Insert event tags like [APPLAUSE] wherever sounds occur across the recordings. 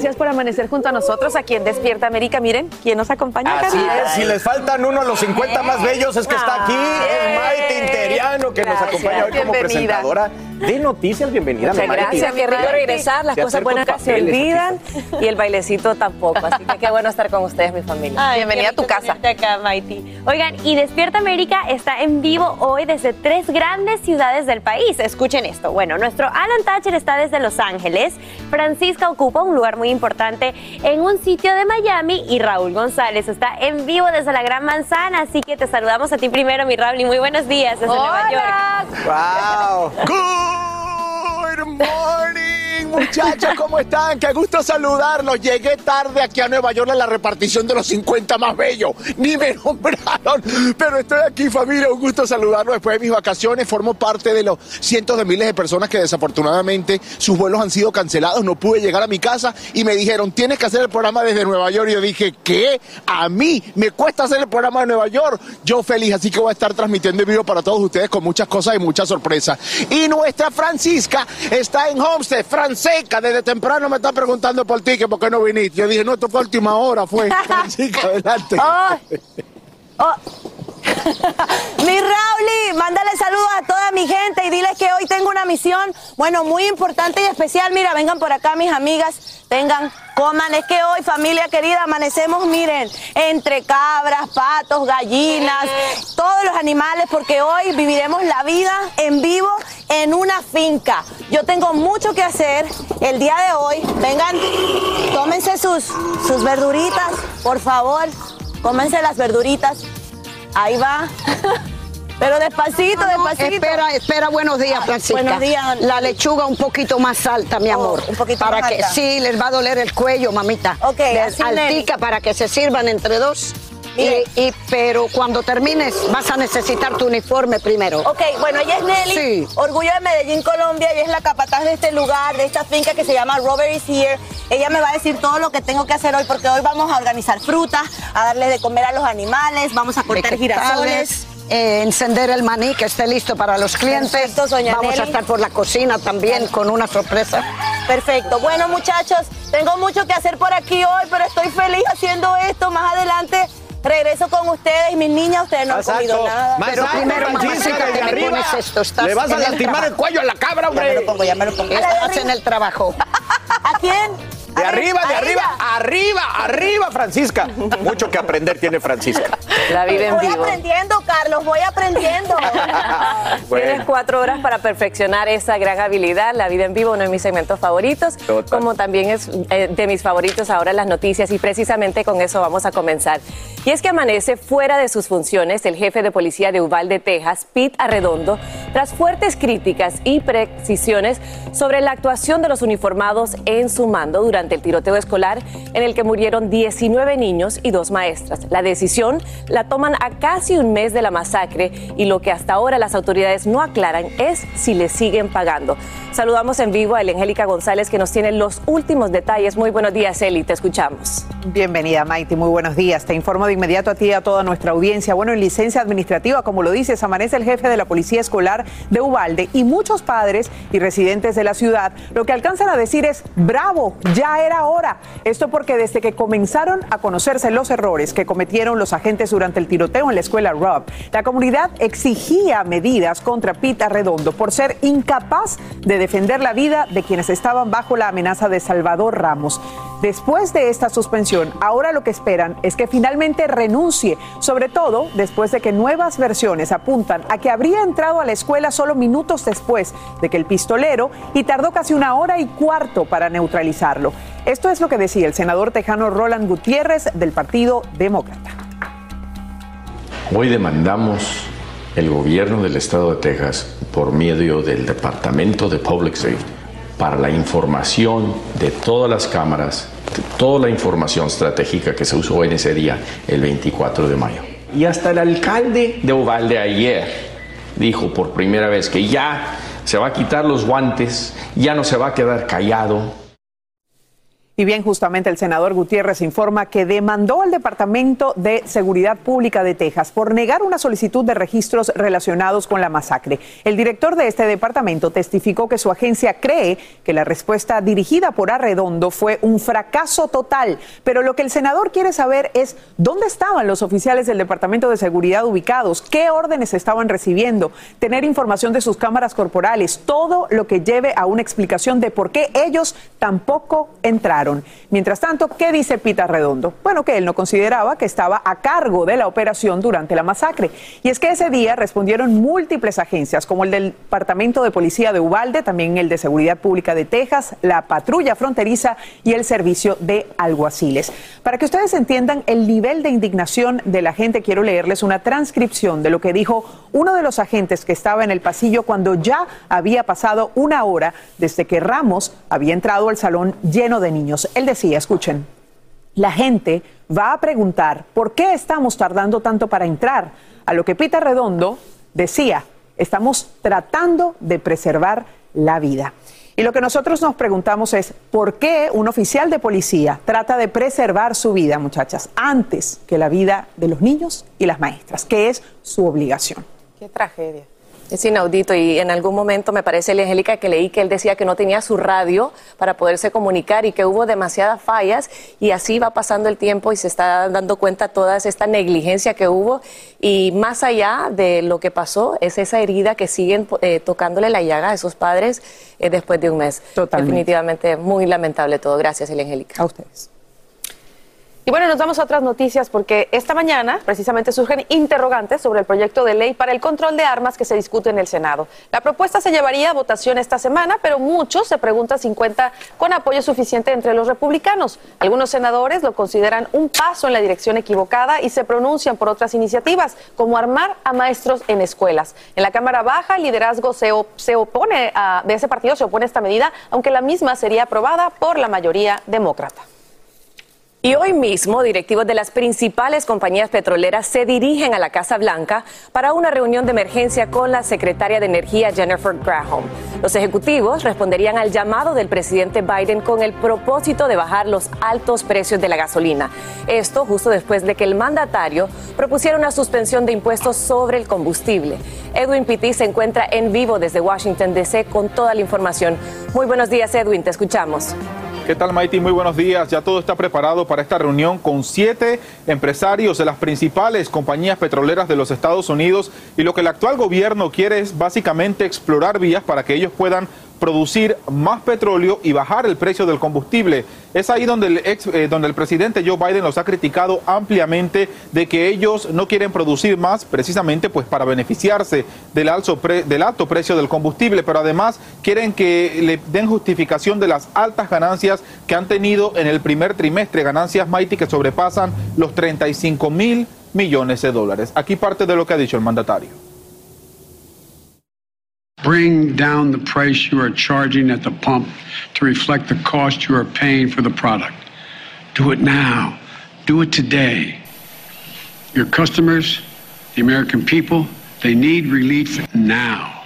Gracias por amanecer junto a nosotros aquí en Despierta América. Miren, ¿quién nos acompaña? Así es, si les faltan uno a los 50 más bellos es que está aquí, es Maite Interiano que nos acompaña hoy como presentadora de noticias. Bienvenida, Muchas Maite. gracias, qué rico regresar. Las cosas buenas no se olvidan y el bailecito tampoco. Así que qué bueno estar con ustedes, mi familia. Ay, Bienvenida a tu casa. acá, Maiti. Oigan, y Despierta América está en vivo hoy desde tres grandes ciudades del país. Escuchen esto. Bueno, nuestro Alan Thatcher está desde Los Ángeles, Francisca ocupa un lugar muy importante en un sitio de Miami y Raúl González está en vivo desde la Gran Manzana. Así que te saludamos a ti primero, mi Raúl, y muy buenos días desde Nueva York. Wow. [LAUGHS] Good morning, muchachos, ¿cómo están? Qué gusto saludarlos. Llegué tarde aquí a Nueva York a la repartición de los 50 más bellos. Ni me nombraron, pero estoy aquí, familia. Un gusto saludarlos después de mis vacaciones. Formo parte de los cientos de miles de personas que desafortunadamente sus vuelos han sido cancelados. No pude llegar a mi casa y me dijeron, tienes que hacer el programa desde Nueva York. Y yo dije, ¿qué? A mí me cuesta hacer el programa de Nueva York. Yo feliz, así que voy a estar transmitiendo en vivo para todos ustedes con muchas cosas y muchas sorpresas. Y nuestra Francisca está en Homestead, Franceca, desde temprano me está preguntando por ti, que por qué no viniste. Yo dije, no, esto fue última hora, fue. [LAUGHS] Francisca, adelante. Oh, oh. [LAUGHS] mi Rauli, mándale saludos a toda mi gente y diles que hoy tengo una misión, bueno, muy importante y especial. Mira, vengan por acá mis amigas, vengan, coman. Es que hoy, familia querida, amanecemos, miren, entre cabras, patos, gallinas, todos los animales, porque hoy viviremos la vida en vivo en una finca. Yo tengo mucho que hacer el día de hoy. Vengan, tómense sus, sus verduritas, por favor. Cómense las verduritas. Ahí va. [LAUGHS] Pero despacito, despacito. Espera, espera, buenos días, Francisca. buenos días. La lechuga un poquito más alta, mi Oh, amor. un poquito para más que alta. sí, les va a doler el cuello, mamita. Ok, así, altica para que se sirvan entre dos. Y, Mire. y- pero cuando termines vas a necesitar tu uniforme primero. Ok, bueno, ella es Nelly, Sí. orgullo de Medellín, Colombia, ella es la capataz de este lugar, de esta finca que se llama Robert is Here. Ella me va a decir todo lo que tengo que hacer hoy porque hoy vamos a organizar frutas, a darle de comer a los animales, vamos a cortar girasoles. eh, encender el maní que esté listo para los clientes. Perfecto, doña Vamos a estar por la cocina también con una sorpresa. Perfecto. Bueno, muchachos, tengo mucho que hacer por aquí hoy, pero estoy feliz haciendo esto. Más adelante regreso con ustedes, mis niñas. Ustedes no han comido nada. Más Pero primero, mamacita, me arriba. pones esto, estás Le vas a el lastimar el trabajo. cuello a la cabra, Ya me hombre. lo pongo, ya me lo pongo. Estás en el trabajo. ¿A quién? De arriba, de arriba, arriba, arriba, Francisca. Mucho que aprender tiene Francisca. La vive en voy aprendiendo, Carlos, voy aprendiendo. [LAUGHS] Bueno. Tienes cuatro horas para perfeccionar esa gran habilidad. La vida en vivo, uno de mis segmentos favoritos, Total. como también es eh, de mis favoritos ahora las noticias y precisamente con eso vamos a comenzar. Y es que amanece fuera de sus funciones el jefe de policía de Uvalde, Texas, Pete Arredondo, tras fuertes críticas y precisiones sobre la actuación de los uniformados en su mando durante durante el tiroteo escolar en el que murieron 19 niños y dos maestras. La decisión la toman a casi un mes de la masacre y lo que hasta ahora las autoridades no aclaran es si le siguen pagando. Saludamos en vivo a Angélica González que nos tiene los últimos detalles. Muy buenos días, Eli, te escuchamos. Bienvenida, Maite, muy buenos días. Te informo de inmediato a ti y a toda nuestra audiencia. Bueno, en licencia administrativa, como lo dices, amanece el jefe de la Policía Escolar de Ubalde y muchos padres y residentes de la ciudad lo que alcanzan a decir es, bravo, ya era hora. Esto porque desde que comenzaron a conocerse los errores que cometieron los agentes durante el tiroteo en la escuela Rob, la comunidad exigía medidas contra Pita Redondo por ser incapaz de defender la vida de quienes estaban bajo la amenaza de Salvador Ramos. Después de esta suspensión, ahora lo que esperan es que finalmente renuncie, sobre todo después de que nuevas versiones apuntan a que habría entrado a la escuela solo minutos después de que el pistolero y tardó casi una hora y cuarto para neutralizarlo. Esto es lo que decía el senador tejano Roland Gutiérrez del Partido Demócrata. Hoy demandamos el gobierno del estado de Texas por medio del Departamento de Public Safety para la información de todas las cámaras, toda la información estratégica que se usó en ese día, el 24 de mayo. Y hasta el alcalde de Ovalde ayer dijo por primera vez que ya se va a quitar los guantes, ya no se va a quedar callado, y bien, justamente el senador Gutiérrez informa que demandó al Departamento de Seguridad Pública de Texas por negar una solicitud de registros relacionados con la masacre. El director de este departamento testificó que su agencia cree que la respuesta dirigida por Arredondo fue un fracaso total. Pero lo que el senador quiere saber es dónde estaban los oficiales del Departamento de Seguridad ubicados, qué órdenes estaban recibiendo, tener información de sus cámaras corporales, todo lo que lleve a una explicación de por qué ellos tampoco entraron. Mientras tanto, ¿qué dice Pita Redondo? Bueno, que él no consideraba que estaba a cargo de la operación durante la masacre. Y es que ese día respondieron múltiples agencias, como el del Departamento de Policía de Ubalde, también el de Seguridad Pública de Texas, la Patrulla Fronteriza y el Servicio de Alguaciles. Para que ustedes entiendan el nivel de indignación de la gente, quiero leerles una transcripción de lo que dijo uno de los agentes que estaba en el pasillo cuando ya había pasado una hora desde que Ramos había entrado al salón lleno de niños. Él decía, escuchen, la gente va a preguntar por qué estamos tardando tanto para entrar. A lo que Pita Redondo decía, estamos tratando de preservar la vida. Y lo que nosotros nos preguntamos es, ¿por qué un oficial de policía trata de preservar su vida, muchachas, antes que la vida de los niños y las maestras, que es su obligación? Qué tragedia. Es inaudito y en algún momento me parece, Angélica, que leí que él decía que no tenía su radio para poderse comunicar y que hubo demasiadas fallas y así va pasando el tiempo y se está dando cuenta toda esta negligencia que hubo y más allá de lo que pasó es esa herida que siguen eh, tocándole la llaga a esos padres eh, después de un mes. Totalmente. Definitivamente muy lamentable todo. Gracias, Angélica. A ustedes. Y bueno, nos vamos a otras noticias porque esta mañana precisamente surgen interrogantes sobre el proyecto de ley para el control de armas que se discute en el Senado. La propuesta se llevaría a votación esta semana, pero muchos se preguntan si cuenta con apoyo suficiente entre los republicanos. Algunos senadores lo consideran un paso en la dirección equivocada y se pronuncian por otras iniciativas, como armar a maestros en escuelas. En la Cámara Baja, el liderazgo se, se opone a, de ese partido se opone a esta medida, aunque la misma sería aprobada por la mayoría demócrata. Y hoy mismo, directivos de las principales compañías petroleras se dirigen a la Casa Blanca para una reunión de emergencia con la secretaria de Energía Jennifer Graham. Los ejecutivos responderían al llamado del presidente Biden con el propósito de bajar los altos precios de la gasolina. Esto justo después de que el mandatario propusiera una suspensión de impuestos sobre el combustible. Edwin Pitti se encuentra en vivo desde Washington, D.C. con toda la información. Muy buenos días, Edwin, te escuchamos. ¿Qué tal, Maiti? Muy buenos días. Ya todo está preparado para esta reunión con siete empresarios de las principales compañías petroleras de los Estados Unidos y lo que el actual gobierno quiere es básicamente explorar vías para que ellos puedan producir más petróleo y bajar el precio del combustible. Es ahí donde el, ex, eh, donde el presidente Joe Biden los ha criticado ampliamente de que ellos no quieren producir más precisamente pues para beneficiarse del, alto precio del combustible, pero además quieren que le den justificación de las altas ganancias que han tenido en el primer trimestre, ganancias Mighty que sobrepasan los 35 mil millones de dólares. Aquí parte de lo que ha dicho el mandatario. Bring down the price you are charging at the pump to reflect the cost you are paying for the product. Do it now. Do it today. Your customers, the American people, they need relief now.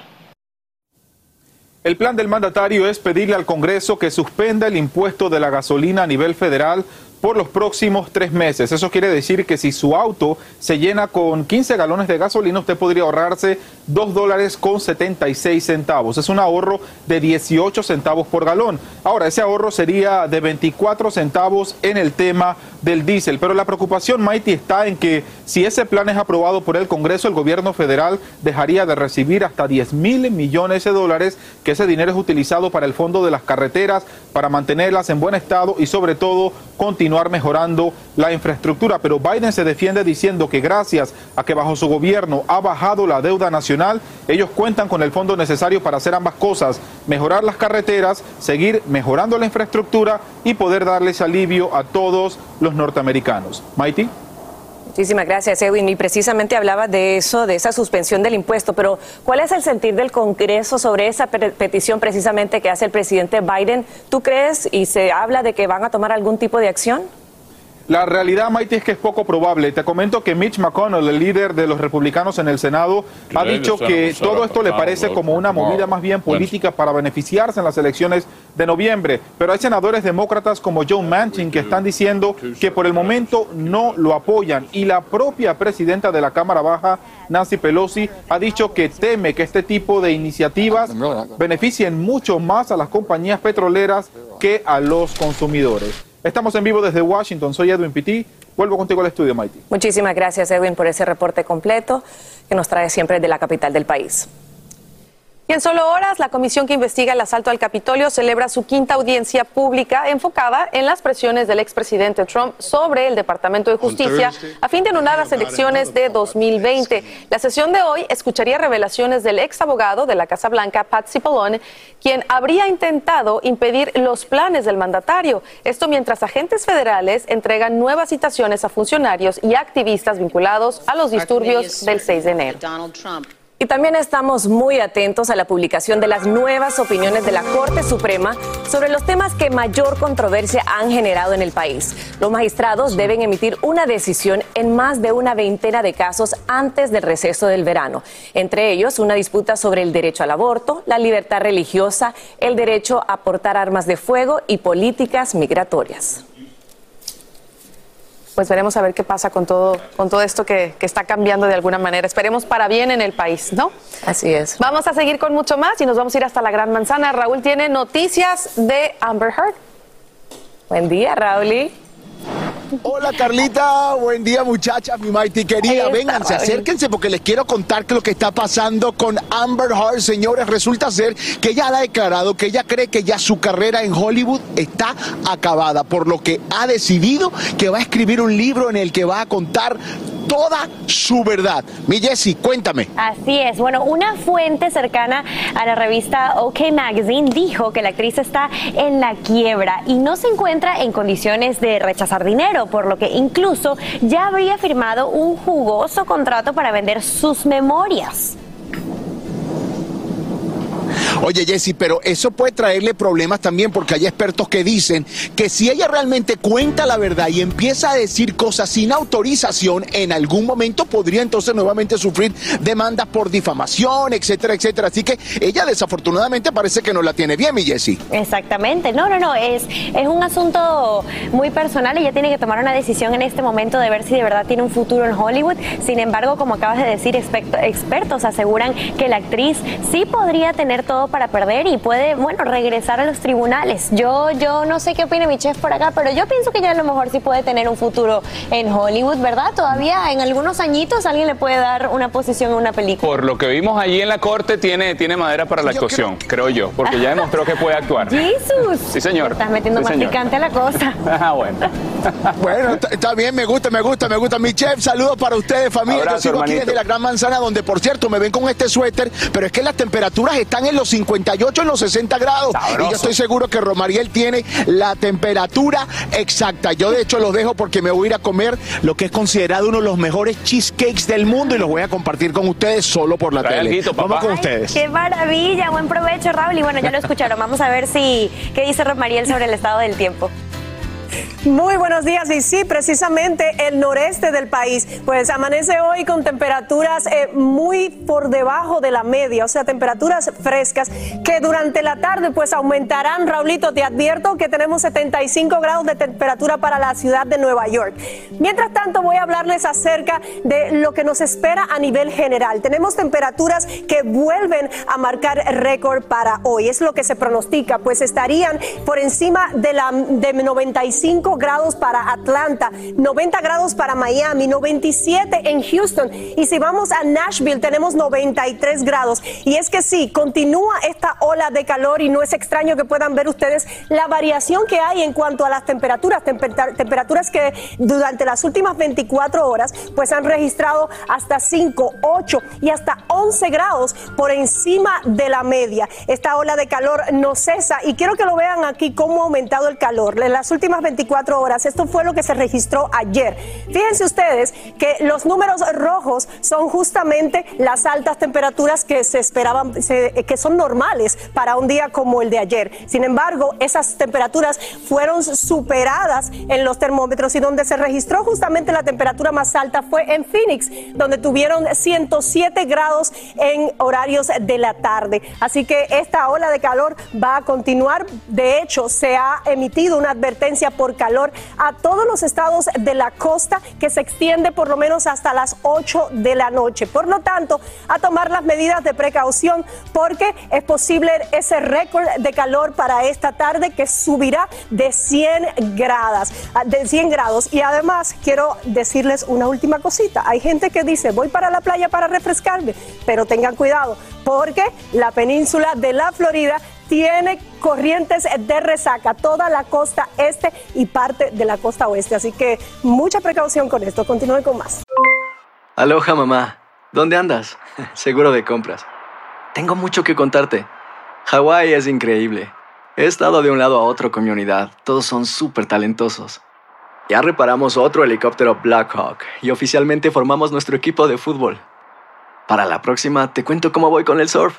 El plan del mandatario es pedirle al Congreso que suspenda el impuesto de la gasolina a nivel federal por los próximos tres meses. Eso quiere decir que si su auto se llena con 15 galones de gasolina, usted podría ahorrarse 2 dólares con 76 centavos. Es un ahorro de 18 centavos por galón. Ahora, ese ahorro sería de 24 centavos en el tema del diésel. Pero la preocupación, Mighty, está en que si ese plan es aprobado por el Congreso, el gobierno federal dejaría de recibir hasta 10 mil millones de dólares, que ese dinero es utilizado para el fondo de las carreteras, para mantenerlas en buen estado y sobre todo continuar mejorando la infraestructura. Pero Biden se defiende diciendo que gracias a que bajo su gobierno ha bajado la deuda nacional, ellos cuentan con el fondo necesario para hacer ambas cosas, mejorar las carreteras, seguir mejorando la infraestructura y poder darles alivio a todos los norteamericanos. Mighty. Muchísimas gracias, Edwin. Y precisamente hablaba de eso, de esa suspensión del impuesto, pero ¿cuál es el sentir del Congreso sobre esa petición precisamente que hace el presidente Biden? ¿Tú crees y se habla de que van a tomar algún tipo de acción? La realidad, Maite, es que es poco probable. Te comento que Mitch McConnell, el líder de los republicanos en el Senado, ha dicho que todo esto le parece como una movida más bien política para beneficiarse en las elecciones de noviembre. Pero hay senadores demócratas como Joe Manchin que están diciendo que por el momento no lo apoyan. Y la propia presidenta de la Cámara Baja, Nancy Pelosi, ha dicho que teme que este tipo de iniciativas beneficien mucho más a las compañías petroleras que a los consumidores. Estamos en vivo desde Washington. Soy Edwin Pitti. Vuelvo contigo al estudio, Mighty. Muchísimas gracias, Edwin, por ese reporte completo que nos trae siempre de la capital del país. Y en solo horas, la comisión que investiga el asalto al Capitolio celebra su quinta audiencia pública enfocada en las presiones del expresidente Trump sobre el Departamento de Justicia a fin de anular las elecciones de 2020. La sesión de hoy escucharía revelaciones del ex abogado de la Casa Blanca, Pat Cipollone, quien habría intentado impedir los planes del mandatario. Esto mientras agentes federales entregan nuevas citaciones a funcionarios y activistas vinculados a los disturbios del 6 de enero. Y también estamos muy atentos a la publicación de las nuevas opiniones de la Corte Suprema sobre los temas que mayor controversia han generado en el país. Los magistrados deben emitir una decisión en más de una veintena de casos antes del receso del verano, entre ellos una disputa sobre el derecho al aborto, la libertad religiosa, el derecho a portar armas de fuego y políticas migratorias pues veremos a ver qué pasa con todo, con todo esto que, que, está cambiando de alguna manera. Esperemos para bien en el país, ¿no? Así es. Vamos a seguir con mucho más y nos vamos a ir hasta la Gran Manzana. Raúl tiene noticias de Amber Heard. Buen día, Raúl. Hola Carlita, buen día muchachas, mi Mighty querida. Vénganse, acérquense porque les quiero contar que lo que está pasando con Amber Heard, señores, resulta ser que ella ha declarado que ella cree que ya su carrera en Hollywood está acabada, por lo que ha decidido que va a escribir un libro en el que va a contar toda su verdad. Mi Jessie, cuéntame. Así es. Bueno, una fuente cercana a la revista OK Magazine dijo que la actriz está en la quiebra y no se encuentra en condiciones de rechazar dinero, por lo que incluso ya habría firmado un jugoso contrato para vender sus memorias. Oye, Jesse, pero eso puede traerle problemas también porque hay expertos que dicen que si ella realmente cuenta la verdad y empieza a decir cosas sin autorización, en algún momento podría entonces nuevamente sufrir demandas por difamación, etcétera, etcétera. Así que ella desafortunadamente parece que no la tiene bien, mi Jesse. Exactamente. No, no, no. Es, es un asunto muy personal. Ella tiene que tomar una decisión en este momento de ver si de verdad tiene un futuro en Hollywood. Sin embargo, como acabas de decir, expertos aseguran que la actriz sí podría tener todo para perder y puede, bueno, regresar a los tribunales. Yo, yo no sé qué opina mi chef por acá, pero yo pienso que ya a lo mejor sí puede tener un futuro en Hollywood, ¿verdad? Todavía en algunos añitos alguien le puede dar una posición en una película. Por lo que vimos allí en la corte, tiene, tiene madera para la actuación, creo... yo, porque ya demostró que puede actuar. [LAUGHS] ¡Jesús! Sí, señor. Estás metiendo más picante la cosa. [LAUGHS] ah, bueno. [LAUGHS] Bueno, está- bien, me gusta, me gusta, me gusta. Mi chef, saludos para ustedes, familia. Abrazo, Yo sigo aquí hermanito. desde la Gran Manzana, donde por cierto me ven con este suéter, pero es que las temperaturas están en los 58, en los 60 grados. Y yo estoy seguro que Romariel tiene la temperatura exacta. Yo de hecho los dejo porque me voy a ir a comer lo que es considerado uno de los mejores cheesecakes del mundo y los voy a compartir con ustedes solo por la Trae tele. alguito, papá. Vamos con Ay, ustedes. Qué maravilla, buen provecho, Raúl. Y bueno, ya lo escucharon. Vamos a ver si qué dice Romariel sobre el estado del tiempo. Muy buenos días y sí, precisamente el noreste del país, pues amanece hoy con temperaturas eh, muy por debajo de la media, o sea, temperaturas frescas que durante la tarde pues aumentarán. Raulito, te advierto que tenemos 75 grados de temperatura para la ciudad de Nueva York. Mientras tanto, voy a hablarles acerca de lo que nos espera a nivel general. Tenemos temperaturas que vuelven a marcar récord para hoy, es lo que se pronostica, pues estarían por encima de, la, de 95 grados para Atlanta, 90 grados para Miami, 97 en Houston y si vamos a Nashville tenemos 93 grados. Y es que sí, continúa esta ola de calor y no es extraño que puedan ver ustedes la variación que hay en cuanto a las temperaturas, temper- temperaturas que durante las últimas 24 horas pues han registrado hasta 5, 8 y hasta 11 grados por encima de la media. Esta ola de calor no cesa y quiero que lo vean aquí cómo ha aumentado el calor. Las últimas 24 horas, esto fue lo que se registró ayer. Fíjense ustedes que los números rojos son justamente las altas temperaturas que se esperaban, que son normales para un día como el de ayer. Sin embargo, esas temperaturas fueron superadas en los termómetros y donde se registró justamente la temperatura más alta fue en Phoenix, donde tuvieron 107 grados en horarios de la tarde. Así que esta ola de calor va a continuar. De hecho, se ha emitido una advertencia por calor a todos los estados de la costa que se extiende por lo menos hasta las 8 de la noche. Por lo tanto, a tomar las medidas de precaución porque es posible ese récord de calor para esta tarde que subirá de 100 grados, de 100 grados. Y además quiero decirles una última cosita. Hay gente que dice, voy para la playa para refrescarme, pero tengan cuidado porque la península de la Florida tiene corrientes de resaca, toda la costa este y parte de la costa oeste. Así que mucha precaución con esto. Continúen con más. Aloha mamá, ¿dónde andas? [LAUGHS] Seguro de compras. Tengo mucho que contarte. Hawái es increíble. He estado de un lado a otro con mi unidad. Todos son súper talentosos. Ya reparamos otro helicóptero Blackhawk y oficialmente formamos nuestro equipo de fútbol. Para la próxima te cuento cómo voy con el surf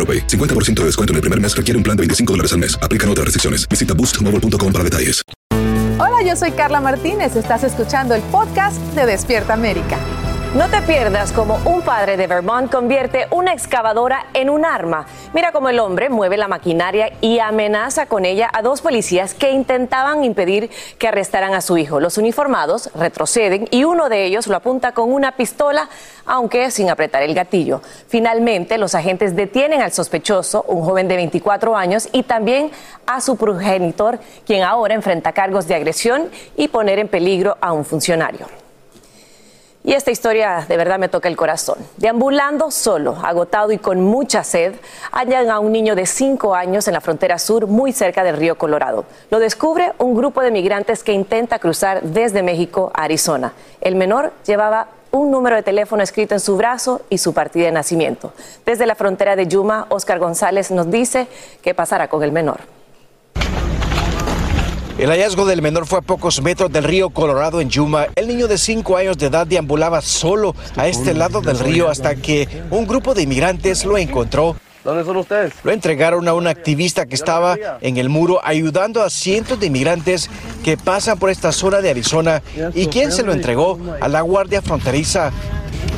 AroPay. 50% de descuento en el primer mes requiere un plan de 25 dólares al mes. Aplican otras restricciones. Visita boostmobile.com para detalles. Hola, yo soy Carla Martínez. Estás escuchando el podcast de Despierta América. No te pierdas cómo un padre de Vermont convierte una excavadora en un arma. Mira cómo el hombre mueve la maquinaria y amenaza con ella a dos policías que intentaban impedir que arrestaran a su hijo. Los uniformados retroceden y uno de ellos lo apunta con una pistola, aunque sin apretar el gatillo. Finalmente, los agentes detienen al sospechoso, un joven de 24 años, y también a su progenitor, quien ahora enfrenta cargos de agresión y poner en peligro a un funcionario. Y esta historia de verdad me toca el corazón. Deambulando solo, agotado y con mucha sed, hallan a un niño de 5 años en la frontera sur, muy cerca del río Colorado. Lo descubre un grupo de migrantes que intenta cruzar desde México a Arizona. El menor llevaba un número de teléfono escrito en su brazo y su partida de nacimiento. Desde la frontera de Yuma, Oscar González nos dice qué pasará con el menor. El hallazgo del menor fue a pocos metros del río Colorado en Yuma. El niño de 5 años de edad deambulaba solo a este lado del río hasta que un grupo de inmigrantes lo encontró. ¿Dónde son ustedes? Lo entregaron a un activista que estaba en el muro ayudando a cientos de inmigrantes que pasan por esta zona de Arizona y quien se lo entregó a la Guardia Fronteriza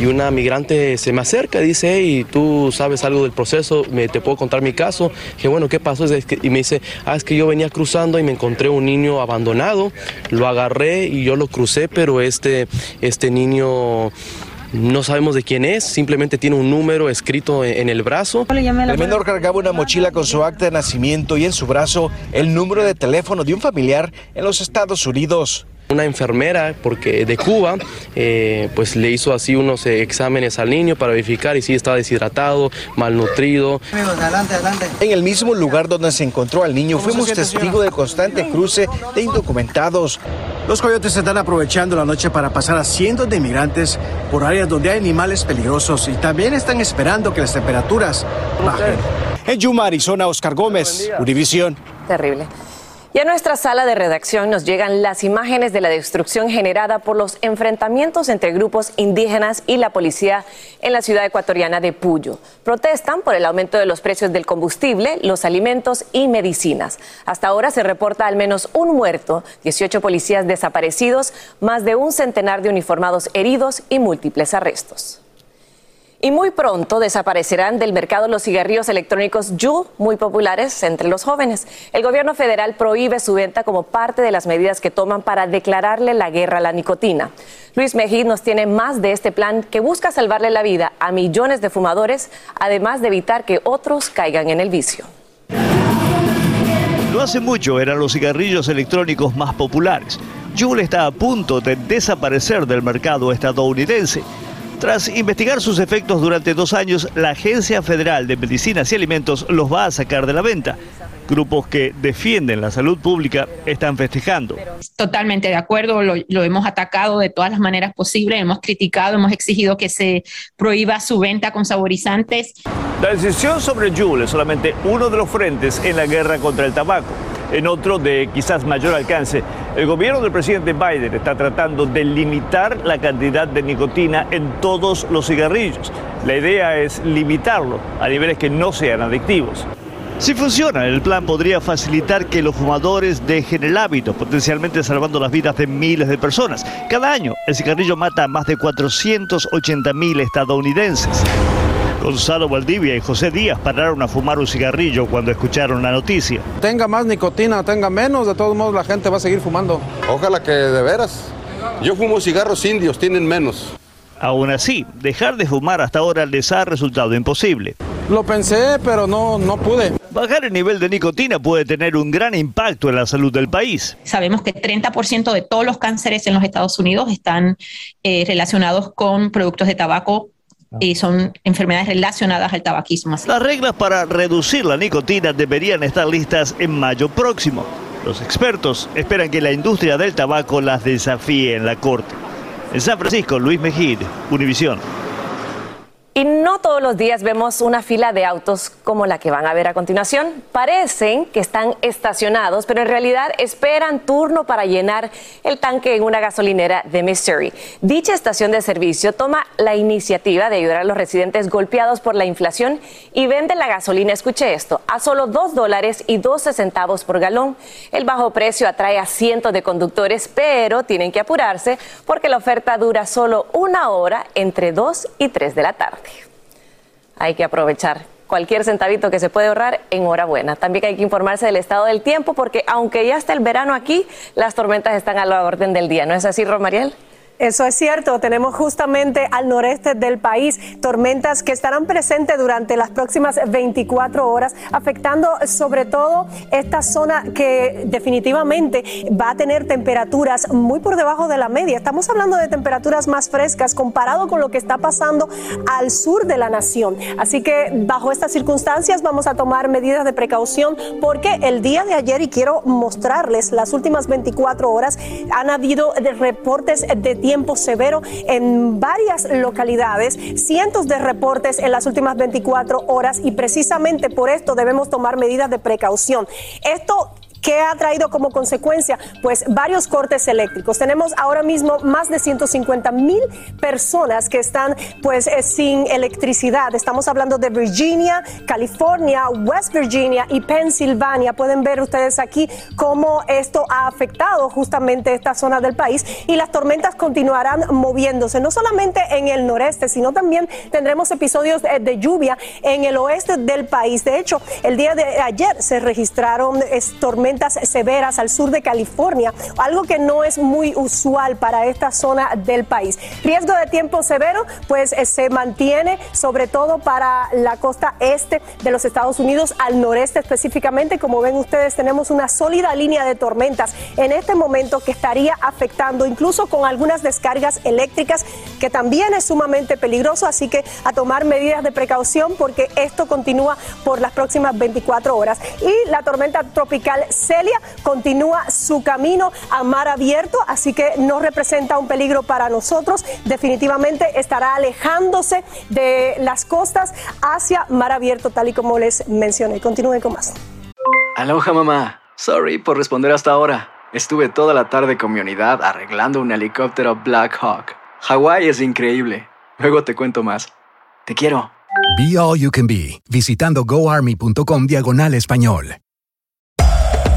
y una migrante se me acerca y dice, hey, tú sabes algo del proceso, me, te puedo contar mi caso. Que bueno, ¿qué pasó? Y me dice, ah, es que yo venía cruzando y me encontré un niño abandonado, lo agarré y yo lo crucé, pero este, este niño... No sabemos de quién es, simplemente tiene un número escrito en el brazo. El menor cargaba una mochila con su acta de nacimiento y en su brazo el número de teléfono de un familiar en los Estados Unidos. Una enfermera porque de Cuba eh, pues le hizo así unos eh, exámenes al niño para verificar y si estaba deshidratado, malnutrido. En el mismo lugar donde se encontró al niño fuimos testigos del constante cruce de indocumentados. Los coyotes están aprovechando la noche para pasar a cientos de inmigrantes por áreas donde hay animales peligrosos y también están esperando que las temperaturas bajen. En Yuma, Arizona, Oscar Gómez, Univisión. Terrible. Y a nuestra sala de redacción nos llegan las imágenes de la destrucción generada por los enfrentamientos entre grupos indígenas y la policía en la ciudad ecuatoriana de Puyo. Protestan por el aumento de los precios del combustible, los alimentos y medicinas. Hasta ahora se reporta al menos un muerto, 18 policías desaparecidos, más de un centenar de uniformados heridos y múltiples arrestos. Y muy pronto desaparecerán del mercado los cigarrillos electrónicos Juul, muy populares entre los jóvenes. El gobierno federal prohíbe su venta como parte de las medidas que toman para declararle la guerra a la nicotina. Luis Mejid nos tiene más de este plan que busca salvarle la vida a millones de fumadores, además de evitar que otros caigan en el vicio. No hace mucho eran los cigarrillos electrónicos más populares. Juul está a punto de desaparecer del mercado estadounidense. Tras investigar sus efectos durante dos años, la Agencia Federal de Medicinas y Alimentos los va a sacar de la venta. Grupos que defienden la salud pública están festejando. Totalmente de acuerdo, lo, hemos atacado de todas las maneras posibles, hemos criticado, hemos exigido que se prohíba su venta con saborizantes. La decisión sobre Juul es solamente uno de los frentes en la guerra contra el tabaco. En otro de quizás mayor alcance, el gobierno del presidente Biden está tratando de limitar la cantidad de nicotina en todos los cigarrillos. La idea es limitarlo a niveles que no sean adictivos. Si funciona, el plan podría facilitar que los fumadores dejen el hábito, potencialmente salvando las vidas de miles de personas. Cada año, el cigarrillo mata a más de 480 mil estadounidenses. Gonzalo Valdivia y José Díaz pararon a fumar un cigarrillo cuando escucharon la noticia. Tenga más nicotina, tenga menos, de todos modos la gente va a seguir fumando. Ojalá que de veras. Yo fumo cigarros indios, tienen menos. Aún así, dejar de fumar hasta ahora les ha resultado imposible. Lo pensé, pero no, no pude. Bajar el nivel de nicotina puede tener un gran impacto en la salud del país. Sabemos que 30% de todos los cánceres en los Estados Unidos están eh, relacionados con productos de tabaco y son enfermedades relacionadas al tabaquismo. Las reglas para reducir la nicotina deberían estar listas en mayo próximo. Los expertos esperan que la industria del tabaco las desafíe en la corte. En San Francisco, Luis Mejid, Univisión. Y no todos los días vemos una fila de autos como la que van a ver a continuación. Parecen que están estacionados, pero en realidad esperan turno para llenar el tanque en una gasolinera de Missouri. Dicha estación de servicio toma la iniciativa de ayudar a los residentes golpeados por la inflación y vende la gasolina, escuche esto, a solo 2 dólares y 12 centavos por galón. El bajo precio atrae a cientos de conductores, pero tienen que apurarse porque la oferta dura solo una hora entre 2 y 3 de la tarde hay que aprovechar cualquier centavito que se puede ahorrar, enhorabuena. También hay que informarse del estado del tiempo porque aunque ya está el verano aquí, las tormentas están a la orden del día. ¿No es así, Romariel? Eso es cierto, tenemos justamente al noreste del país tormentas que estarán presentes durante las próximas 24 horas, afectando sobre todo esta zona que definitivamente va a tener temperaturas muy por debajo de la media. Estamos hablando de temperaturas más frescas comparado con lo que está pasando al sur de la nación. Así que bajo estas circunstancias vamos a tomar medidas de precaución porque el día de ayer, y quiero mostrarles las últimas 24 horas, han habido reportes de tiempo tiempo severo en varias localidades, cientos de reportes en las últimas 24 horas y precisamente por esto debemos tomar medidas de precaución. Esto ¿Qué ha traído como consecuencia? Pues varios cortes eléctricos. Tenemos ahora mismo más de 150 mil personas que están pues eh, sin electricidad. Estamos hablando de Virginia, California, West Virginia y Pensilvania. Pueden ver ustedes aquí cómo esto ha afectado justamente esta zona del país y las tormentas continuarán moviéndose, no solamente en el noreste, sino también tendremos episodios de, de lluvia en el oeste del país. De hecho, el día de ayer se registraron tormentas severas al sur de California, algo que no es muy usual para esta zona del país. Riesgo de tiempo severo, pues eh, se mantiene sobre todo para la costa este de los Estados Unidos, al noreste específicamente. Como ven ustedes, tenemos una sólida línea de tormentas en este momento que estaría afectando incluso con algunas descargas eléctricas, que también es sumamente peligroso, así que a tomar medidas de precaución porque esto continúa por las próximas 24 horas. Y la tormenta tropical Celia continúa su camino a mar abierto, así que no representa un peligro para nosotros. Definitivamente estará alejándose de las costas hacia mar abierto, tal y como les mencioné. Continúen con más. Aloha mamá. Sorry por responder hasta ahora. Estuve toda la tarde con mi unidad arreglando un helicóptero Black Hawk. Hawái es increíble. Luego te cuento más. Te quiero. Be All You Can Be, visitando goarmy.com diagonal español.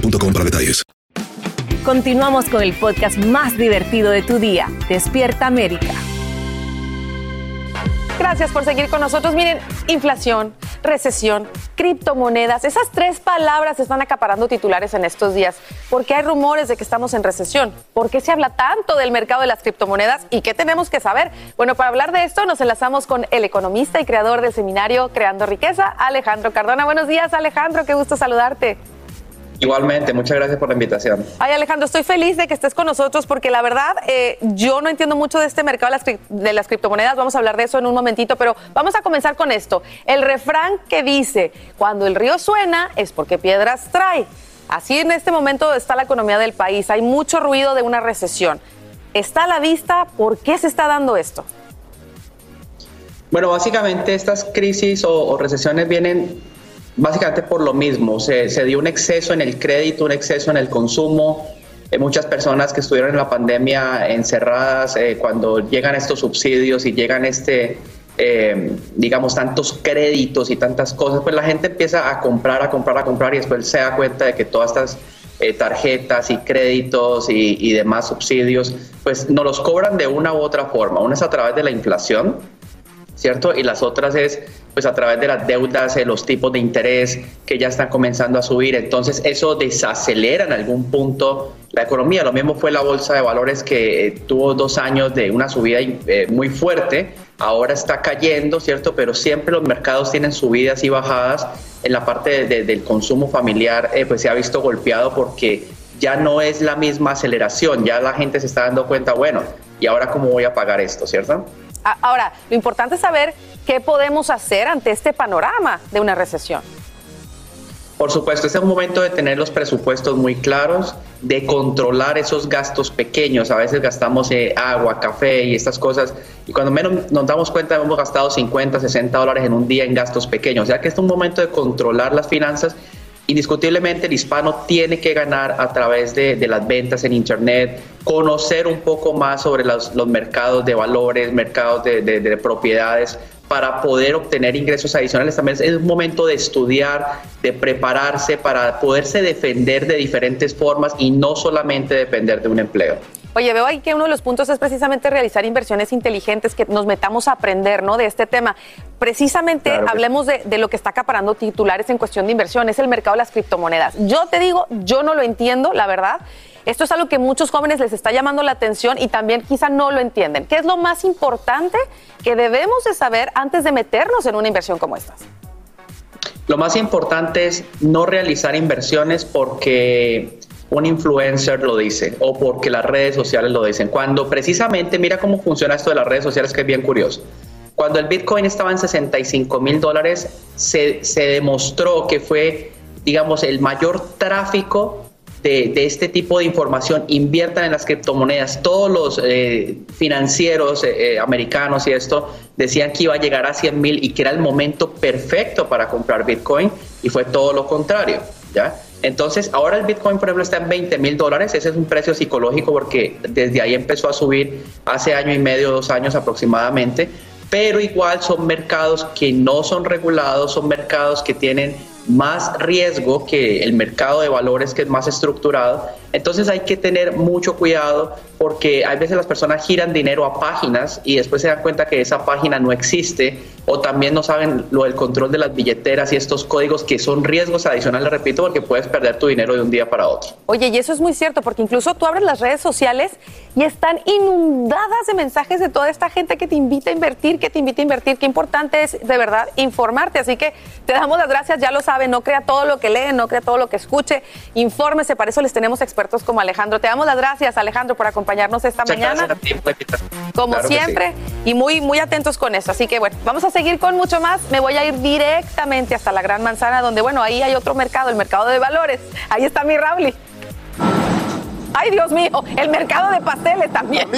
detalles. Continuamos con el podcast más divertido de tu día, Despierta América. Gracias por seguir con nosotros. Miren, inflación, recesión, criptomonedas, esas tres palabras están acaparando titulares en estos días. ¿Por qué hay rumores de que estamos en recesión? ¿Por qué se habla tanto del mercado de las criptomonedas y qué tenemos que saber? Bueno, para hablar de esto nos enlazamos con el economista y creador del seminario Creando Riqueza, Alejandro Cardona. Buenos días, Alejandro, qué gusto saludarte. Igualmente, muchas gracias por la invitación. Ay, Alejandro, estoy feliz de que estés con nosotros porque la verdad eh, yo no entiendo mucho de este mercado de las, cri- de las criptomonedas. Vamos a hablar de eso en un momentito, pero vamos a comenzar con esto. El refrán que dice, cuando el río suena es porque piedras trae. Así en este momento está la economía del país. Hay mucho ruido de una recesión. Está a la vista, ¿por qué se está dando esto? Bueno, básicamente estas crisis o, o recesiones vienen básicamente por lo mismo. Se, se dio un exceso en el crédito, un exceso en el consumo. Eh, muchas personas que estuvieron en la pandemia encerradas, eh, cuando llegan estos subsidios y llegan este, eh, digamos, tantos créditos y tantas cosas, pues la gente empieza a comprar, a comprar, a comprar y después se da cuenta de que todas estas tarjetas y créditos y, y demás subsidios, pues nos los cobran de una u otra forma. Una es a través de la inflación, ¿cierto? Y las otras es pues a través de las deudas, eh, los tipos de interés que ya están comenzando a subir. Entonces eso desacelera en algún punto la economía. Lo mismo fue la bolsa de valores que eh, tuvo dos años de una subida eh, muy fuerte. Ahora está cayendo, ¿cierto? Pero siempre los mercados tienen subidas y bajadas. En la parte de- de- del consumo familiar, pues se ha visto golpeado porque ya no es la misma aceleración. Ya la gente se está dando cuenta, bueno, ¿y ahora cómo voy a pagar esto, ¿cierto? A- Ahora, lo importante es saber qué podemos hacer ante este panorama de una recesión. Por supuesto, este es un momento de tener los presupuestos muy claros, de controlar esos gastos pequeños. A veces gastamos eh, agua, café y estas cosas, y cuando menos nos damos cuenta hemos gastado 50, 60 dólares en un día en gastos pequeños. O sea que este es un momento de controlar las finanzas indiscutiblemente el hispano tiene que ganar a través de, las ventas en Internet, conocer un poco más sobre los, mercados de valores, mercados de, de propiedades, para poder obtener ingresos adicionales. También es un momento de estudiar, de prepararse para poderse defender de diferentes formas y no solamente depender de un empleo. Oye, veo ahí que uno de los puntos es precisamente realizar inversiones inteligentes, que nos metamos a aprender ¿no? de este tema. Precisamente Claro hablemos de, de lo que está acaparando titulares en cuestión de inversión, es el mercado de las criptomonedas. Yo te digo, yo no lo entiendo, la verdad. Esto es algo que muchos jóvenes les está llamando la atención y también quizá no lo entienden. ¿Qué es lo más importante que debemos de saber antes de meternos en una inversión como esta? Lo más importante es no realizar inversiones porque un influencer lo dice o porque las redes sociales lo dicen. Cuando precisamente, mira cómo funciona esto de las redes sociales, que es bien curioso. Cuando el Bitcoin estaba en 65 mil dólares, se, se demostró que fue, digamos, el mayor tráfico de, de este tipo de información. Inviertan en las criptomonedas. Todos los eh, financieros eh, eh, americanos y esto decían que iba a llegar a 100 mil y que era el momento perfecto para comprar Bitcoin y fue todo lo contrario. ¿ya? Entonces, ahora el Bitcoin, por ejemplo, está en 20 mil dólares. Ese es un precio psicológico porque desde ahí empezó a subir hace año y medio, dos años aproximadamente. Pero igual son mercados que no son regulados, son mercados que tienen más riesgo que el mercado de valores que es más estructurado. Entonces hay que tener mucho cuidado porque a veces las personas giran dinero a páginas y después se dan cuenta que esa página no existe o también no saben lo del control de las billeteras y estos códigos que son riesgos adicionales, repito, porque puedes perder tu dinero de un día para otro. Oye, y eso es muy cierto, porque incluso tú abres las redes sociales y están inundadas de mensajes de toda esta gente que te invita a invertir, que te invita a invertir. Qué importante es de verdad informarte. Así que te damos las gracias, ya lo no crea todo lo que lee, no crea todo lo que escuche, infórmese, para eso les tenemos expertos como Alejandro. Te damos las gracias, Alejandro, por acompañarnos esta Muchas mañana. a ti invitación. Como Claro que sí. siempre, y muy, muy atentos con eso. Así que bueno, vamos a seguir con mucho más. Me voy a ir directamente hasta la Gran Manzana, donde bueno, ahí hay otro mercado, el mercado de valores. Ahí está mi Rauli. Ay, Dios mío, el mercado de pasteles también.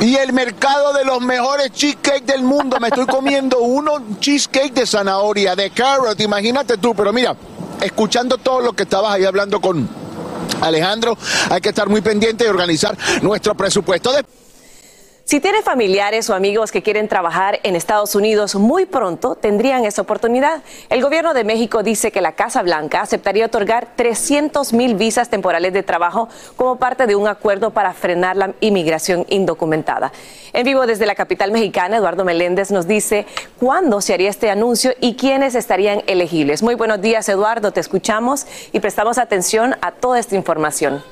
Y el mercado de los mejores cheesecake del mundo. Me estoy comiendo uno cheesecake de zanahoria, de carrot, imagínate tú. Pero mira, escuchando todo lo que estabas ahí hablando con Alejandro, hay que estar muy pendiente y organizar nuestro presupuesto. De... Si tiene familiares o amigos que quieren trabajar en Estados Unidos muy pronto, tendrían esa oportunidad. El gobierno de México dice que la Casa Blanca aceptaría otorgar 300 mil visas temporales de trabajo como parte de un acuerdo para frenar la inmigración indocumentada. En vivo desde la capital mexicana, Eduardo Meléndez nos dice cuándo se haría este anuncio y quiénes estarían elegibles. Muy buenos días, Eduardo, te escuchamos y prestamos atención a toda esta información.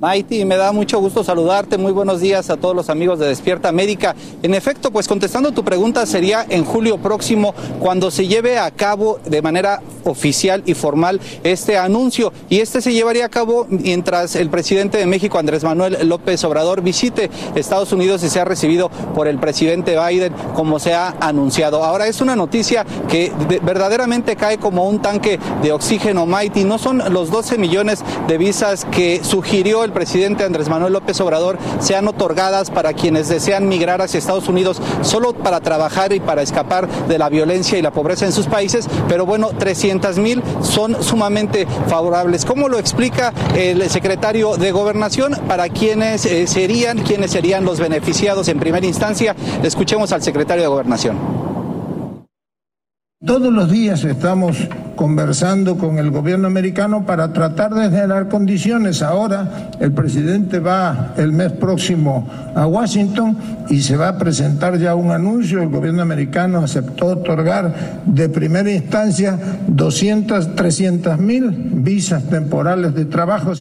Maiti, me da mucho gusto saludarte. Muy buenos días a todos los amigos de Despierta América. En efecto, pues contestando tu pregunta, sería en julio próximo cuando se lleve a cabo de manera oficial y formal este anuncio. Y este se llevaría a cabo mientras el presidente de México, Andrés Manuel López Obrador, visite Estados Unidos y sea recibido por el presidente Biden, como se ha anunciado. Ahora es una noticia que de- verdaderamente cae como un tanque de oxígeno, Maiti. No son los 12 millones de visas que sugirió el presidente Andrés Manuel López Obrador sean otorgadas para quienes desean migrar hacia Estados Unidos solo para trabajar y para escapar de la violencia y la pobreza en sus países, pero bueno, 300 mil son sumamente favorables. ¿Cómo lo explica el secretario de Gobernación? ¿Para quiénes eh, serían, quiénes serían los beneficiados en primera instancia? Escuchemos al secretario de Gobernación. Todos los días estamos conversando con el gobierno americano para tratar de generar condiciones. Ahora el presidente va el mes próximo a Washington y se va a presentar ya un anuncio. El gobierno americano aceptó otorgar de primera instancia 200, 300 mil visas temporales de trabajo.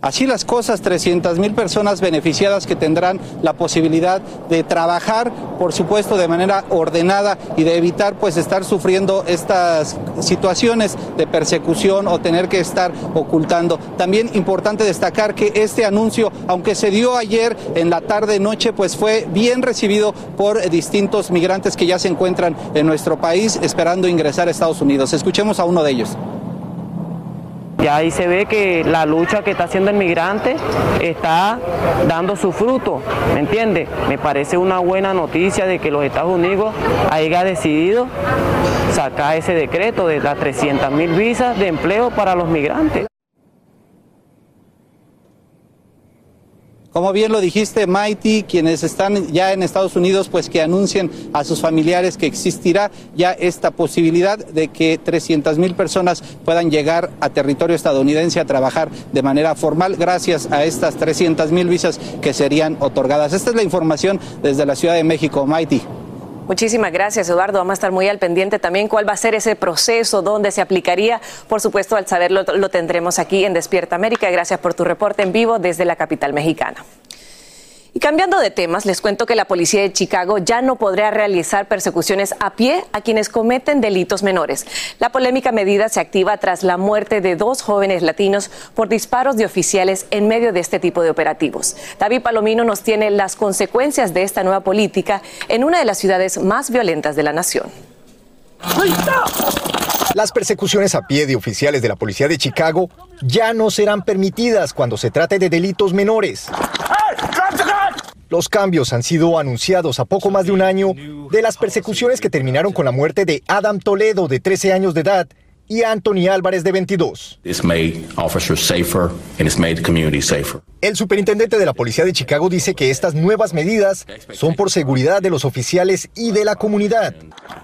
Así las cosas, 300 mil personas beneficiadas que tendrán la posibilidad de trabajar, por supuesto, de manera ordenada y de evitar pues estar sufriendo estas situaciones de persecución o tener que estar ocultando. También importante destacar que este anuncio, aunque se dio ayer en la tarde noche, pues fue bien recibido por distintos migrantes que ya se encuentran en nuestro país esperando ingresar a Estados Unidos. Escuchemos a uno de ellos. Ya ahí se ve que la lucha que está haciendo el migrante está dando su fruto, ¿me entiende? Me parece una buena noticia de que los Estados Unidos haya decidido sacar ese decreto de las 300 mil visas de empleo para los migrantes. Como bien lo dijiste, Mighty, quienes están ya en Estados Unidos, pues que anuncien a sus familiares que existirá ya esta posibilidad de que 300 mil personas puedan llegar a territorio estadounidense a trabajar de manera formal gracias a estas 300 mil visas que serían otorgadas. Esta es la información desde la Ciudad de México, Mighty. Muchísimas gracias, Eduardo. Vamos a estar muy al pendiente también cuál va a ser ese proceso, dónde se aplicaría. Por supuesto, al saberlo lo tendremos aquí en Despierta América. Gracias por tu reporte en vivo desde la capital mexicana. Y cambiando de temas, les cuento que la policía de Chicago ya no podrá realizar persecuciones a pie a quienes cometen delitos menores. La polémica medida se activa tras la muerte de dos jóvenes latinos por disparos de oficiales en medio de este tipo de operativos. David Palomino nos tiene las consecuencias de esta nueva política en una de las ciudades más violentas de la nación. Las persecuciones a pie de oficiales de la policía de Chicago ya no serán permitidas cuando se trate de delitos menores. Los cambios han sido anunciados a poco más de un año de las persecuciones que terminaron con la muerte de Adam Toledo, de 13 años de edad, y Anthony Álvarez, de 22. El superintendente de la policía de Chicago dice que estas nuevas medidas son por seguridad de los oficiales y de la comunidad.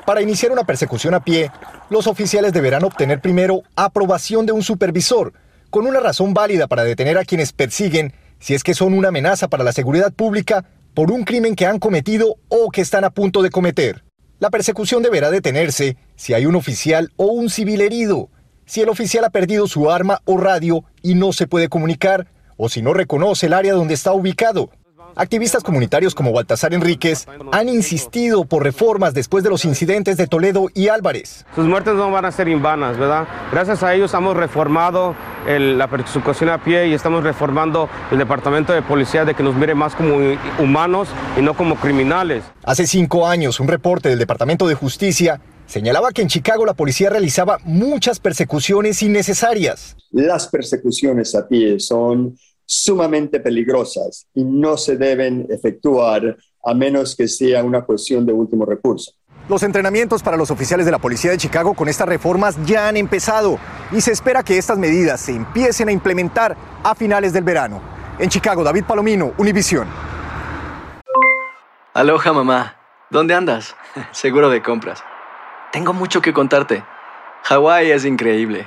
Para iniciar una persecución a pie, los oficiales deberán obtener primero aprobación de un supervisor, con una razón válida para detener a quienes persiguen si es que son una amenaza para la seguridad pública por un crimen que han cometido o que están a punto de cometer. La persecución deberá detenerse si hay un oficial o un civil herido, si el oficial ha perdido su arma o radio y no se puede comunicar, o si no reconoce el área donde está ubicado. Activistas comunitarios como Baltasar Enríquez han insistido por reformas después de los incidentes de Toledo y Álvarez. Sus muertes no van a ser invanas, ¿verdad? Gracias a ellos hemos reformado la persecución a pie y estamos reformando el departamento de policía de que nos mire más como humanos y no como criminales. Hace cinco años, un reporte del Departamento de Justicia señalaba que en Chicago la policía realizaba muchas persecuciones innecesarias. Las persecuciones a pie son sumamente peligrosas y no se deben efectuar a menos que sea una cuestión de último recurso. Los entrenamientos para los oficiales de la Policía de Chicago con estas reformas ya han empezado y se espera que estas medidas se empiecen a implementar a finales del verano. En Chicago, David Palomino, Univisión. Aloha mamá, ¿dónde andas? [LAUGHS] Seguro de compras. Tengo mucho que contarte. Hawái es increíble.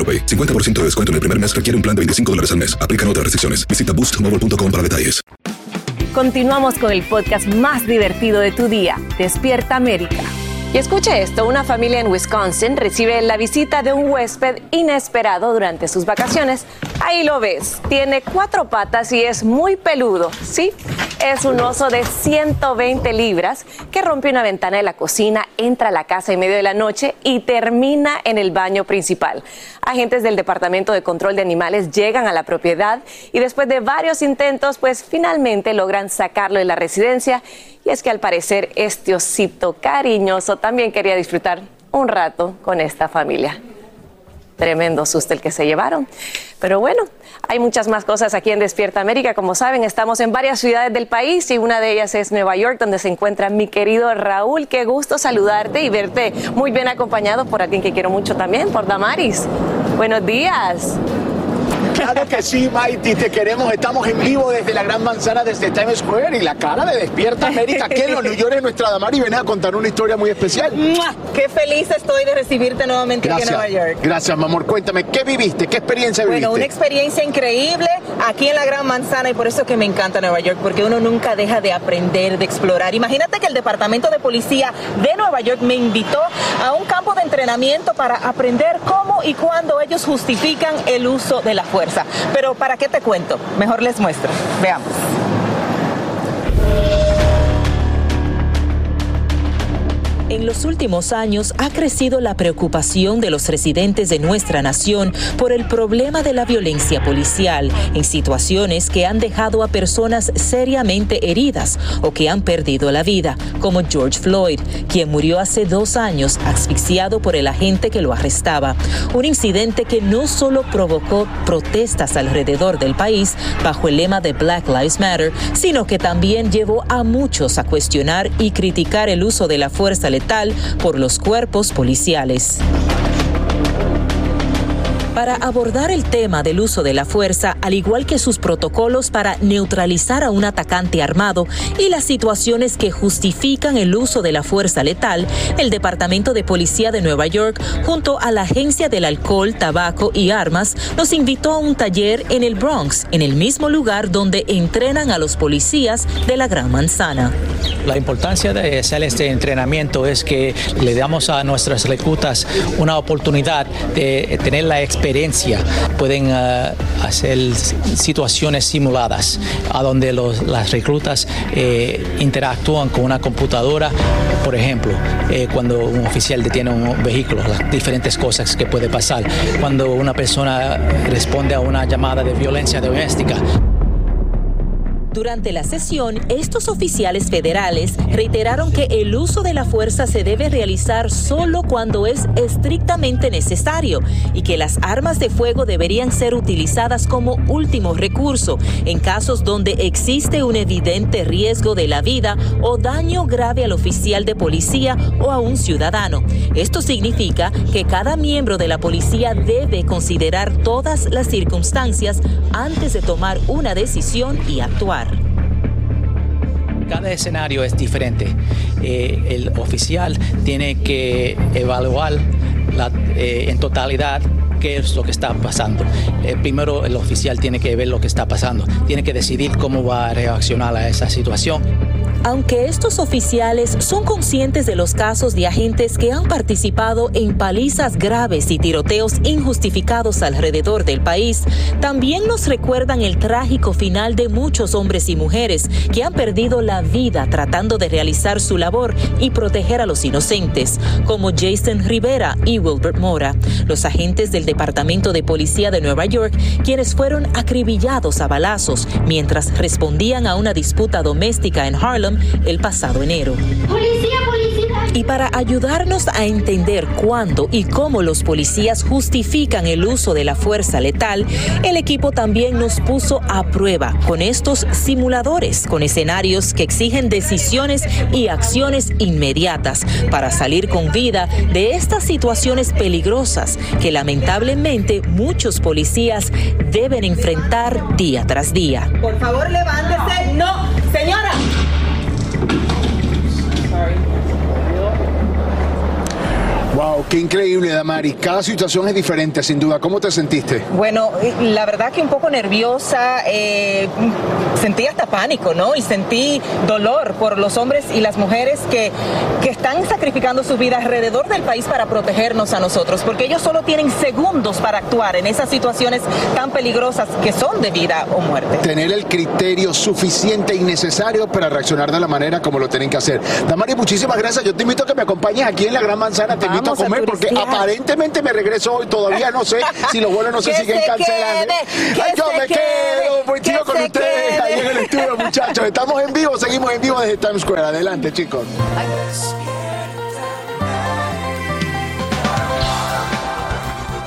AroPay. 50% de descuento en el primer mes requiere un plan de 25 dólares al mes. Aplican otras restricciones. Visita boostmobile.com para detalles. Continuamos con el podcast más divertido de tu día, Despierta América. Y escuche esto, una familia en Wisconsin recibe la visita de un huésped inesperado durante sus vacaciones. Ahí lo ves, tiene cuatro patas y es muy peludo, ¿sí? Es un oso de 120 libras que rompe una ventana de la cocina, entra a la casa en medio de la noche y termina en el baño principal. Agentes del Departamento de Control de Animales llegan a la propiedad y después de varios intentos, pues finalmente logran sacarlo de la residencia. Y es que al parecer este osito cariñoso también quería disfrutar un rato con esta familia. Tremendo susto el que se llevaron. Pero bueno, hay muchas más cosas aquí en Despierta América. Como saben, estamos en varias ciudades del país y una de ellas es Nueva York, donde se encuentra mi querido Raúl. Qué gusto saludarte y verte muy bien acompañado por alguien que quiero mucho también, por Damaris. Buenos días. Claro que sí, Mighty, te queremos. Estamos en vivo desde la Gran Manzana, desde Times Square y la cara de Despierta América. Que en los New York nuestra Damari viene a contar una historia muy especial. Qué feliz estoy de recibirte nuevamente Gracias. aquí en Nueva York. Gracias, mi amor. Cuéntame, ¿qué viviste? ¿Qué experiencia viviste? Bueno, una experiencia increíble aquí en la Gran Manzana y por eso que me encanta Nueva York, porque uno nunca deja de aprender, de explorar. Imagínate que el Departamento de Policía de Nueva York me invitó a un campo de entrenamiento para aprender cómo y cuándo ellos justifican el uso de la fuerza. Pero ¿para qué te cuento? Mejor les muestro. Veamos. En los últimos años ha crecido la preocupación de los residentes de nuestra nación por el problema de la violencia policial en situaciones que han dejado a personas seriamente heridas o que han perdido la vida, como George Floyd, quien murió hace dos años asfixiado por el agente que lo arrestaba. Un incidente que no solo provocó protestas alrededor del país bajo el lema de Black Lives Matter, sino que también llevó a muchos a cuestionar y criticar el uso de la fuerza letal por los cuerpos policiales. Para abordar el tema del uso de la fuerza, al igual que sus protocolos para neutralizar a un atacante armado y las situaciones que justifican el uso de la fuerza letal, el Departamento de Policía de Nueva York, junto a la Agencia del Alcohol, Tabaco y Armas, nos invitó a un taller en el Bronx, en el mismo lugar donde entrenan a los policías de la Gran Manzana. La importancia de hacer este entrenamiento es que le damos a nuestras reclutas una oportunidad de tener la experiencia. Pueden uh, hacer situaciones simuladas a donde las reclutas eh, interactúan con una computadora. Por ejemplo, eh, cuando un oficial detiene un vehículo, las diferentes cosas que puede pasar. Cuando una persona responde a una llamada de violencia doméstica. Durante la sesión, estos oficiales federales reiteraron que el uso de la fuerza se debe realizar solo cuando es estrictamente necesario y que las armas de fuego deberían ser utilizadas como último recurso en casos donde existe un evidente riesgo de la vida o daño grave al oficial de policía o a un ciudadano. Esto significa que cada miembro de la policía debe considerar todas las circunstancias antes de tomar una decisión y actuar. Cada escenario es diferente. Eh, el oficial tiene que evaluar eh, en totalidad qué es lo que está pasando. Eh, primero el oficial tiene que ver lo que está pasando, tiene que decidir cómo va a reaccionar a esa situación. Aunque estos oficiales son conscientes de los casos de agentes que han participado en palizas graves y tiroteos injustificados alrededor del país, también nos recuerdan el trágico final de muchos hombres y mujeres que han perdido la vida tratando de realizar su labor y proteger a los inocentes, como Jason Rivera y Wilbert Mora, los agentes del Departamento de Policía de Nueva York, quienes fueron acribillados a balazos mientras respondían a una disputa doméstica en Harlem el pasado enero. ¡Policía, policía! Y para ayudarnos a entender cuándo y cómo los policías justifican el uso de la fuerza letal, el equipo también nos puso a prueba con estos simuladores, con escenarios que exigen decisiones y acciones inmediatas para salir con vida de estas situaciones peligrosas que lamentablemente muchos policías deben enfrentar día tras día. Por favor, levántese. No, señora. Wow, qué increíble, Damari. Cada situación es diferente, sin duda. ¿Cómo te sentiste? Bueno, la verdad que un poco nerviosa, eh, sentí hasta pánico, ¿no? Y sentí dolor por los hombres y las mujeres que, que están sacrificando su vida alrededor del país para protegernos a nosotros, porque ellos solo tienen segundos para actuar en esas situaciones tan peligrosas que son de vida o muerte. Tener el criterio suficiente y necesario para reaccionar de la manera como lo tienen que hacer. Damari, muchísimas gracias. Yo te invito a que me acompañes aquí en la Gran Manzana. Te invito a a comer porque aparentemente me regreso hoy. Todavía no sé si los vuelos no se [LAUGHS] siguen se cancelando. quede, Ay, yo me quede, quedo, pues que chico con ustedes quede. ahí en el estudio, muchachos. Estamos en vivo, seguimos en vivo desde Times Square. Adelante, chicos.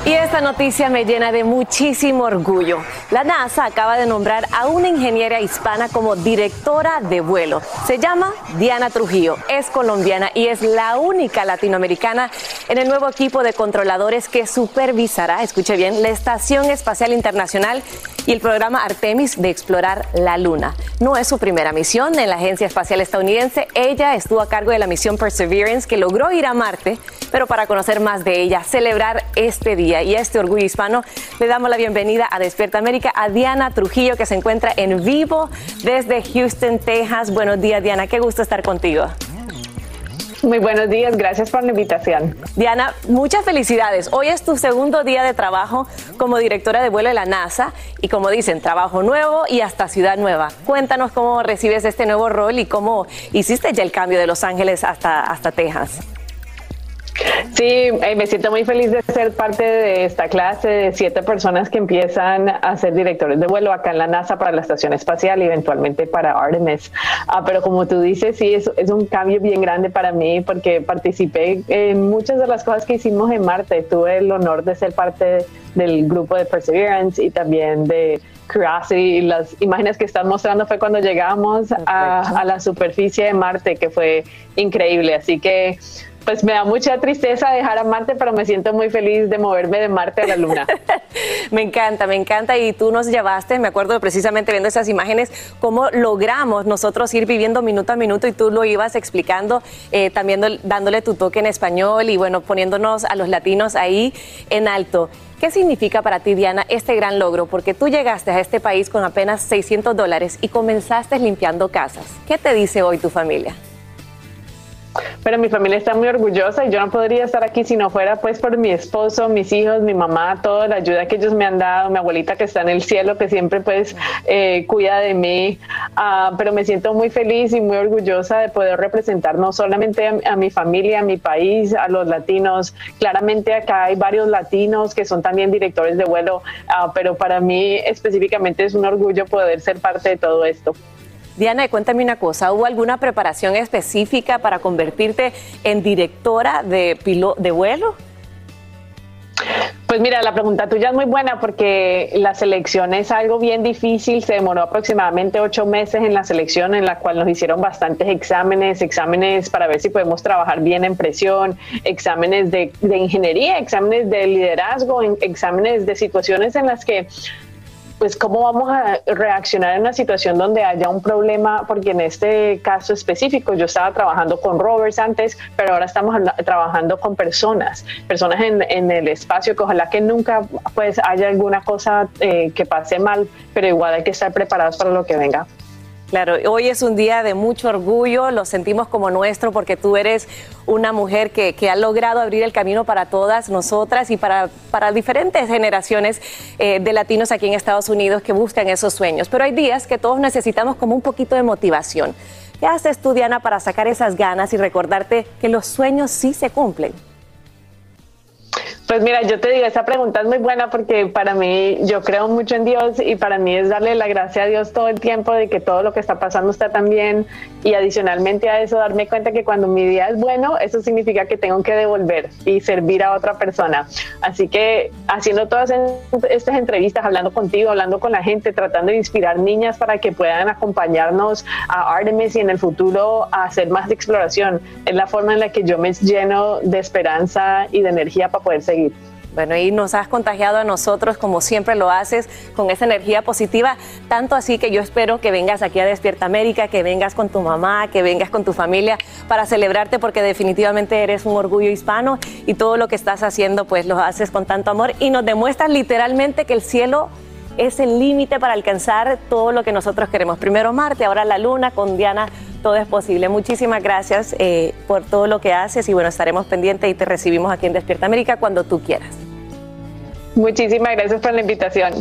Y esta noticia me llena de muchísimo orgullo. La NASA acaba de nombrar a una ingeniera hispana como directora de vuelo. Se llama Diana Trujillo, es colombiana y es la única latinoamericana en el nuevo equipo de controladores que supervisará, escuche bien, la Estación Espacial Internacional y el programa Artemis de explorar la Luna. No es su primera misión en la Agencia Espacial Estadounidense. Ella estuvo a cargo de la misión Perseverance que logró ir a Marte, pero para conocer más de ella, celebrar este día y este orgullo hispano, le damos la bienvenida a Despierta América a Diana Trujillo que se encuentra en vivo desde Houston, Texas. Buenos días, Diana. Qué gusto estar contigo. Muy buenos días, gracias por la invitación. Diana, muchas felicidades. Hoy es tu segundo día de trabajo como directora de vuelo de la NASA y como dicen, trabajo nuevo y hasta ciudad nueva. Cuéntanos cómo recibes este nuevo rol y cómo hiciste ya el cambio de Los Ángeles hasta, hasta Texas. Sí, eh, me siento muy feliz de ser parte de esta clase de siete personas que empiezan a ser directores de vuelo acá en la NASA para la Estación Espacial y eventualmente para Artemis. Ah, pero como tú dices, sí, es, es un cambio bien grande para mí porque participé en muchas de las cosas que hicimos en Marte. Tuve el honor de ser parte del grupo de Perseverance y también de Curiosity. Las imágenes que están mostrando fue cuando llegamos a, a la superficie de Marte, que fue increíble. Así que pues me da mucha tristeza dejar a Marte, pero me siento muy feliz de moverme de Marte a la Luna. [LAUGHS] me encanta, me encanta. Y tú nos llevaste, me acuerdo precisamente viendo esas imágenes, cómo logramos nosotros ir viviendo minuto a minuto y tú lo ibas explicando, eh, también dándole tu toque en español y bueno, poniéndonos a los latinos ahí en alto. ¿Qué significa para ti, Diana, este gran logro? Porque tú llegaste a este país con apenas 600 dólares y comenzaste limpiando casas. ¿Qué te dice hoy tu familia? Pero mi familia está muy orgullosa y yo no podría estar aquí si no fuera pues por mi esposo, mis hijos, mi mamá, toda la ayuda que ellos me han dado, mi abuelita que está en el cielo, que siempre pues eh, cuida de mí. Ah, pero me siento muy feliz y muy orgullosa de poder representar no solamente a, mi familia, a mi país, a los latinos. Claramente acá hay varios latinos que son también directores de vuelo, ah, pero para mí específicamente es un orgullo poder ser parte de todo esto. Diana, cuéntame una cosa, ¿hubo alguna preparación específica para convertirte en directora de, de vuelo? Pues mira, la pregunta tuya es muy buena porque la selección es algo bien difícil. Se demoró aproximadamente ocho meses en la selección, en la cual nos hicieron bastantes exámenes, exámenes para ver si podemos trabajar bien en presión, exámenes de, de ingeniería, exámenes de liderazgo, exámenes de situaciones en las que pues cómo vamos a reaccionar en una situación donde haya un problema, porque en este caso específico yo estaba trabajando con rovers antes, pero ahora estamos trabajando con personas, personas en, en el espacio, que ojalá que nunca pues haya alguna cosa eh, que pase mal, pero igual hay que estar preparados para lo que venga. Claro, hoy es un día de mucho orgullo, lo sentimos como nuestro porque tú eres una mujer que, ha logrado abrir el camino para todas nosotras y para, para diferentes generaciones eh, de latinos aquí en Estados Unidos que buscan esos sueños. Pero hay días que todos necesitamos como un poquito de motivación. ¿Qué haces tú, Diana, para sacar esas ganas y recordarte que los sueños sí se cumplen? Pues mira, yo te digo, esa pregunta es muy buena porque para mí yo creo mucho en Dios y para mí es darle la gracia a Dios todo el tiempo de que todo lo que está pasando está tan bien y adicionalmente a eso darme cuenta que cuando mi día es bueno, eso significa que tengo que devolver y servir a otra persona. Así que haciendo todas estas entrevistas, hablando contigo, hablando con la gente, tratando de inspirar niñas para que puedan acompañarnos a Artemis y en el futuro a hacer más de exploración, es la forma en la que yo me lleno de esperanza y de energía para poder seguir bueno, y nos has contagiado a nosotros como siempre lo haces, con esa energía positiva, tanto así que yo espero que vengas aquí a Despierta América, que vengas con tu mamá, que vengas con tu familia para celebrarte porque definitivamente eres un orgullo hispano y todo lo que estás haciendo pues lo haces con tanto amor. Y nos demuestras literalmente que el cielo es el límite para alcanzar todo lo que nosotros queremos. Primero Marte, ahora la Luna, con Diana todo es posible. Muchísimas gracias eh, por todo lo que haces y bueno, estaremos pendientes y te recibimos aquí en Despierta América cuando tú quieras. Muchísimas gracias por la invitación.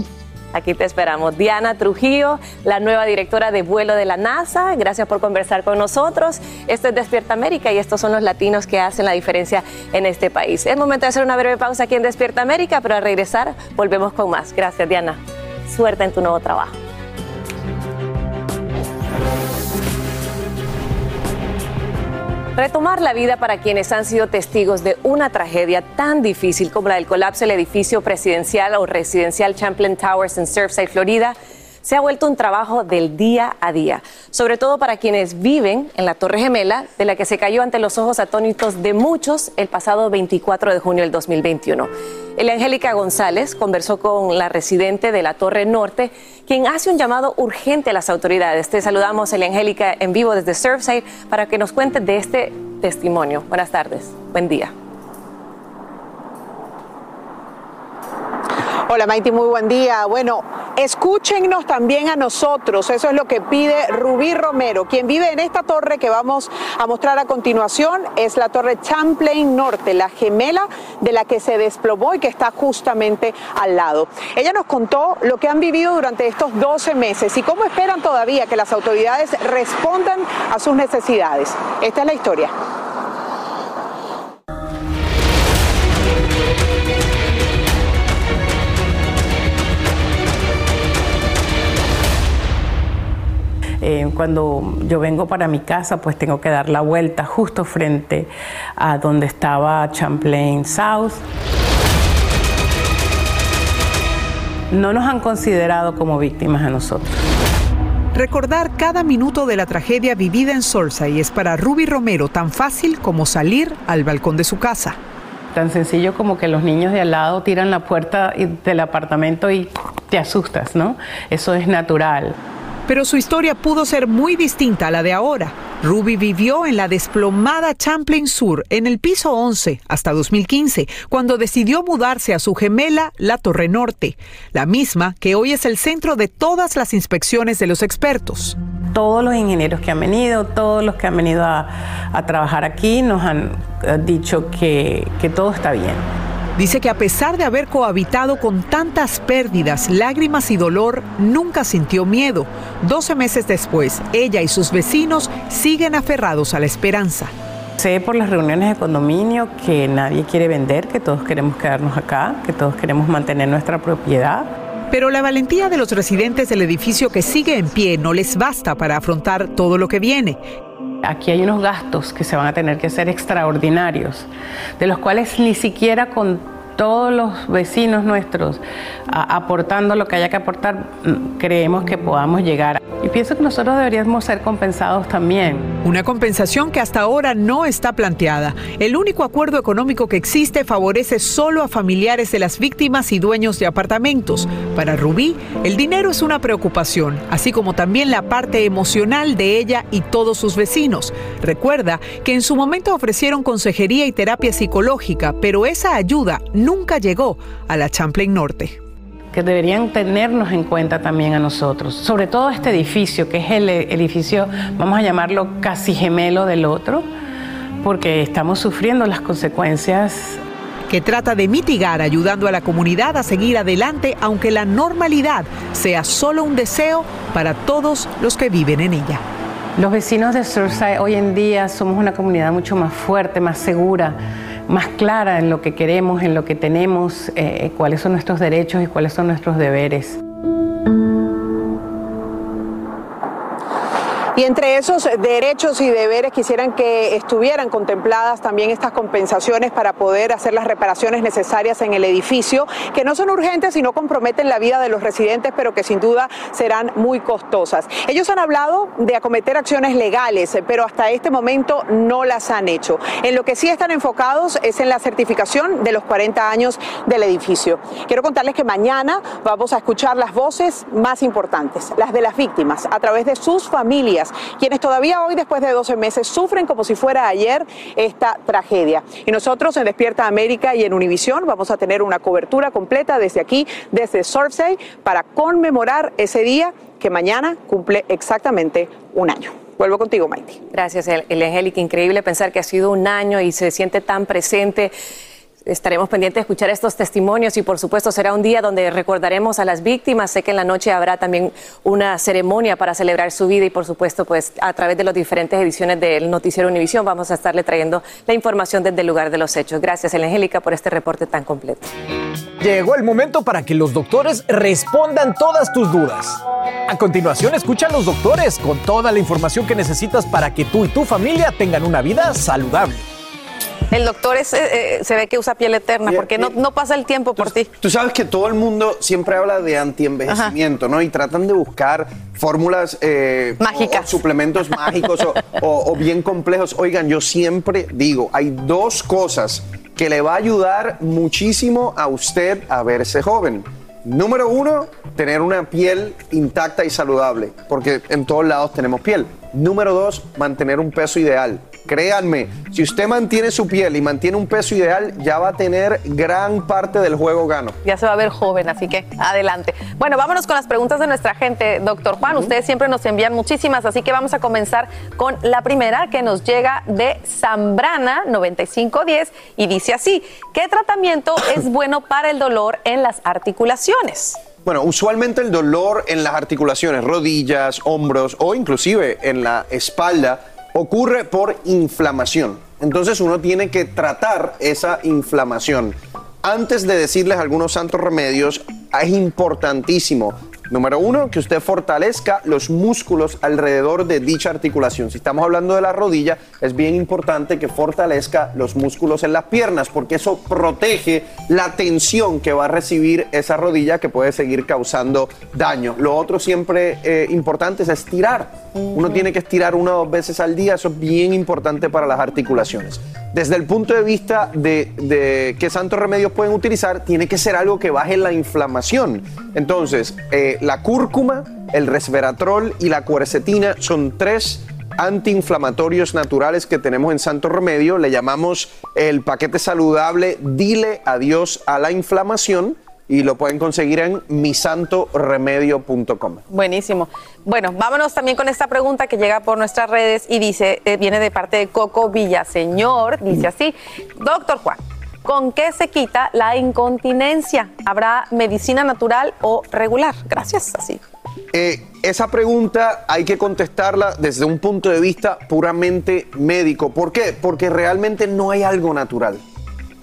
Aquí te esperamos. Diana Trujillo, la nueva directora de vuelo de la NASA. Gracias por conversar con nosotros. Esto es Despierta América y estos son los latinos que hacen la diferencia en este país. Es momento de hacer una breve pausa aquí en Despierta América, pero al regresar volvemos con más. Gracias, Diana. Suerte en tu nuevo trabajo. Retomar la vida para quienes han sido testigos de una tragedia tan difícil como la del colapso del edificio presidencial o residencial Champlain Towers en Surfside, Florida, se ha vuelto un trabajo del día a día, sobre todo para quienes viven en la Torre Gemela, de la que se cayó ante los ojos atónitos de muchos el pasado 24 de junio del 2021. El Angélica González conversó con la residente de la Torre Norte, quien hace un llamado urgente a las autoridades. Te saludamos, Elia Angélica, en vivo desde Surfside para que nos cuente de este testimonio. Buenas tardes, buen día. Hola Maiti, muy buen día. Bueno, escúchenos también a nosotros. Eso es lo que pide Rubí Romero, quien vive en esta torre que vamos a mostrar a continuación. Es la torre Champlain Norte, la gemela de la que se desplomó y que está justamente al lado. Ella nos contó lo que han vivido durante estos 12 meses y cómo esperan todavía que las autoridades respondan a sus necesidades. Esta es la historia. Eh, cuando yo vengo para mi casa, pues tengo que dar la vuelta justo frente a donde estaba Champlain South. No nos han considerado como víctimas a nosotros. Recordar cada minuto de la tragedia vivida en y es para Ruby Romero tan fácil como salir al balcón de su casa. Tan sencillo como que los niños de al lado tiran la puerta del apartamento y te asustas, ¿no? Eso es natural. Pero su historia pudo ser muy distinta a la de ahora. Ruby vivió en la desplomada Champlain Sur en el piso 11 hasta 2015, cuando decidió mudarse a su gemela, la Torre Norte, la misma que hoy es el centro de todas las inspecciones de los expertos. Todos los ingenieros que han venido, todos los que han venido a, trabajar aquí nos han eh, dicho que todo está bien. Dice que a pesar de haber cohabitado con tantas pérdidas, lágrimas y dolor, nunca sintió miedo. Doce meses después, ella y sus vecinos siguen aferrados a la esperanza. Sé por las reuniones de condominio que nadie quiere vender, que todos queremos quedarnos acá, que todos queremos mantener nuestra propiedad. Pero la valentía de los residentes del edificio que sigue en pie no les basta para afrontar todo lo que viene. Aquí hay unos gastos que se van a tener que hacer extraordinarios, de los cuales ni siquiera con todos los vecinos nuestros aportando lo que haya que aportar, creemos que podamos llegar. Y pienso que nosotros deberíamos ser compensados también. Una compensación que hasta ahora no está planteada. El único acuerdo económico que existe favorece solo a familiares de las víctimas y dueños de apartamentos. Para Rubí, el dinero es una preocupación, así como también la parte emocional de ella y todos sus vecinos. Recuerda que en su momento ofrecieron consejería y terapia psicológica, pero esa ayuda nunca llegó a la Champlain Norte. Que deberían tenernos en cuenta también a nosotros, sobre todo este edificio, que es el edificio, vamos a llamarlo casi gemelo del otro, porque estamos sufriendo las consecuencias. Que trata de mitigar ayudando a la comunidad a seguir adelante aunque la normalidad sea solo un deseo para todos los que viven en ella. Los vecinos de Surfside hoy en día somos una comunidad mucho más fuerte, más segura más clara en lo que queremos, en lo que tenemos, eh, cuáles son nuestros derechos y cuáles son nuestros deberes. Y entre esos derechos y deberes quisieran que estuvieran contempladas también estas compensaciones para poder hacer las reparaciones necesarias en el edificio, que no son urgentes y no comprometen la vida de los residentes, pero que sin duda serán muy costosas. Ellos han hablado de acometer acciones legales, pero hasta este momento no las han hecho. En lo que sí están enfocados es en la certificación de los 40 años del edificio. Quiero contarles que mañana vamos a escuchar las voces más importantes, las de las víctimas, a través de sus familias quienes todavía hoy, después de 12 meses, sufren como si fuera ayer esta tragedia. Y nosotros en Despierta América y en Univisión vamos a tener una cobertura completa desde aquí, desde Surfside, para conmemorar ese día que mañana cumple exactamente un año. Vuelvo contigo, Maite. Gracias, Angélica. Increíble pensar que ha sido un año y se siente tan presente Estaremos pendientes de escuchar estos testimonios y por supuesto será un día donde recordaremos a las víctimas. Sé que en la noche habrá también una ceremonia para celebrar su vida y por supuesto pues a través de las diferentes ediciones del Noticiero Univisión vamos a estarle trayendo la información desde el lugar de los hechos. Gracias, Angélica, por este reporte tan completo. Llegó el momento para que los doctores respondan todas tus dudas. A continuación, escucha a los doctores con toda la información que necesitas para que tú y tu familia tengan una vida saludable. El doctor es, eh, eh, se ve que usa piel eterna porque no, no pasa el tiempo por ti. Tú sabes que todo el mundo siempre habla de antienvejecimiento, ¿no? Y tratan de buscar fórmulas eh, mágicas, o suplementos mágicos o, o- o bien complejos. Oigan, yo siempre digo, hay dos cosas que le va a ayudar muchísimo a usted a verse joven. Número uno, tener una piel intacta y saludable, porque en todos lados tenemos piel. Número dos, mantener un peso ideal. Créanme, si usted mantiene su piel y mantiene un peso ideal, ya va a tener gran parte del juego gano. Ya se va a ver joven, así que adelante. Bueno, vámonos con las preguntas de nuestra gente, doctor Juan. Ustedes siempre nos envían muchísimas, así que vamos a comenzar con la primera que nos llega de Zambrana 9510 y dice así: ¿Qué tratamiento [COUGHS] es bueno para el dolor en las articulaciones? Bueno, usualmente el dolor en las articulaciones, rodillas, hombros o inclusive en la espalda ocurre por inflamación. Entonces uno tiene que tratar esa inflamación. Antes de decirles algunos santos remedios, es importantísimo Número uno, que usted fortalezca los músculos alrededor de dicha articulación. Si estamos hablando de la rodilla, es bien importante que fortalezca los músculos en las piernas, porque eso protege la tensión que va a recibir esa rodilla que puede seguir causando daño. Lo otro siempre eh, importante es estirar. Uno tiene que estirar una o dos veces al día, eso es bien importante para las articulaciones. Desde el punto de vista de, qué santos remedios pueden utilizar, tiene que ser algo que baje la inflamación. Entonces, eh, la cúrcuma, el resveratrol y la cuercetina son tres antiinflamatorios naturales que tenemos en Santo Remedio. Le llamamos el paquete saludable Dile adiós a la inflamación y lo pueden conseguir en misantoremedio.com. Buenísimo. Bueno, vámonos también con esta pregunta que llega por nuestras redes y dice, eh, viene de parte de Coco Villaseñor, dice así, doctor Juan, ¿con qué se quita la incontinencia? ¿Habrá medicina natural o regular? Gracias, así. Eh, esa pregunta hay que contestarla desde un punto de vista puramente médico. ¿Por qué? Porque realmente no hay algo natural.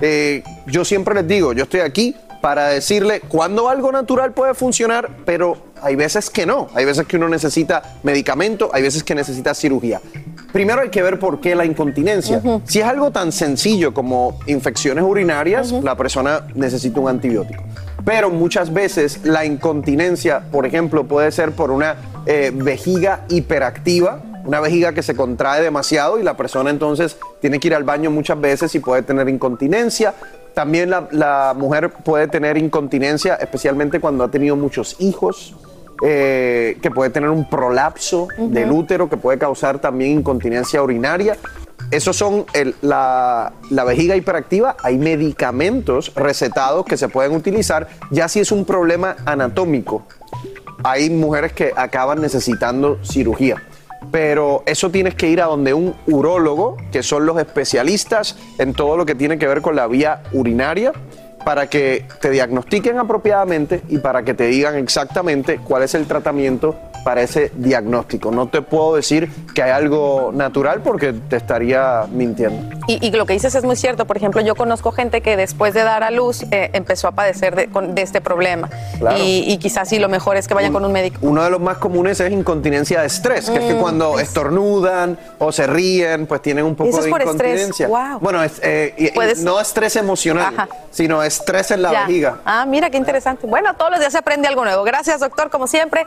Eh, yo siempre les digo, yo estoy aquí para decirle cuándo algo natural puede funcionar, pero hay veces que no. Hay veces que uno necesita medicamento, hay veces que necesita cirugía. Primero hay que ver por qué la incontinencia. Si es algo tan sencillo como infecciones urinarias, la persona necesita un antibiótico. Pero muchas veces la incontinencia, por ejemplo, puede ser por una eh, vejiga hiperactiva, una vejiga que se contrae demasiado y la persona entonces tiene que ir al baño muchas veces y puede tener incontinencia. También la, la mujer puede tener incontinencia, especialmente cuando ha tenido muchos hijos, eh, que puede tener un prolapso del útero, que puede causar también incontinencia urinaria. Esos son el- la, la vejiga hiperactiva. Hay medicamentos recetados que se pueden utilizar, ya si es un problema anatómico. Hay mujeres que acaban necesitando cirugía. Pero eso tienes que ir a donde un urólogo, que son los especialistas en todo lo que tiene que ver con la vía urinaria, para que te diagnostiquen apropiadamente y para que te digan exactamente cuál es el tratamiento para ese diagnóstico. No te puedo decir que hay algo natural porque te estaría mintiendo. Y, y lo que dices es muy cierto. Por ejemplo, yo conozco gente que después de dar a luz eh, empezó a padecer de, con- de este problema. Claro. Y, y quizás sí lo mejor es que vayan con un médico. Uno de los más comunes es incontinencia de estrés, que es que Mm, cuando estornudan o se ríen, pues tienen un poco Eso es de por estrés. incontinencia. Wow. Bueno, es, eh, Puedes- no estrés emocional, sino estrés en la Ya. vejiga. Ah, mira qué interesante. Bueno, todos los días se aprende algo nuevo. Gracias, doctor, como siempre.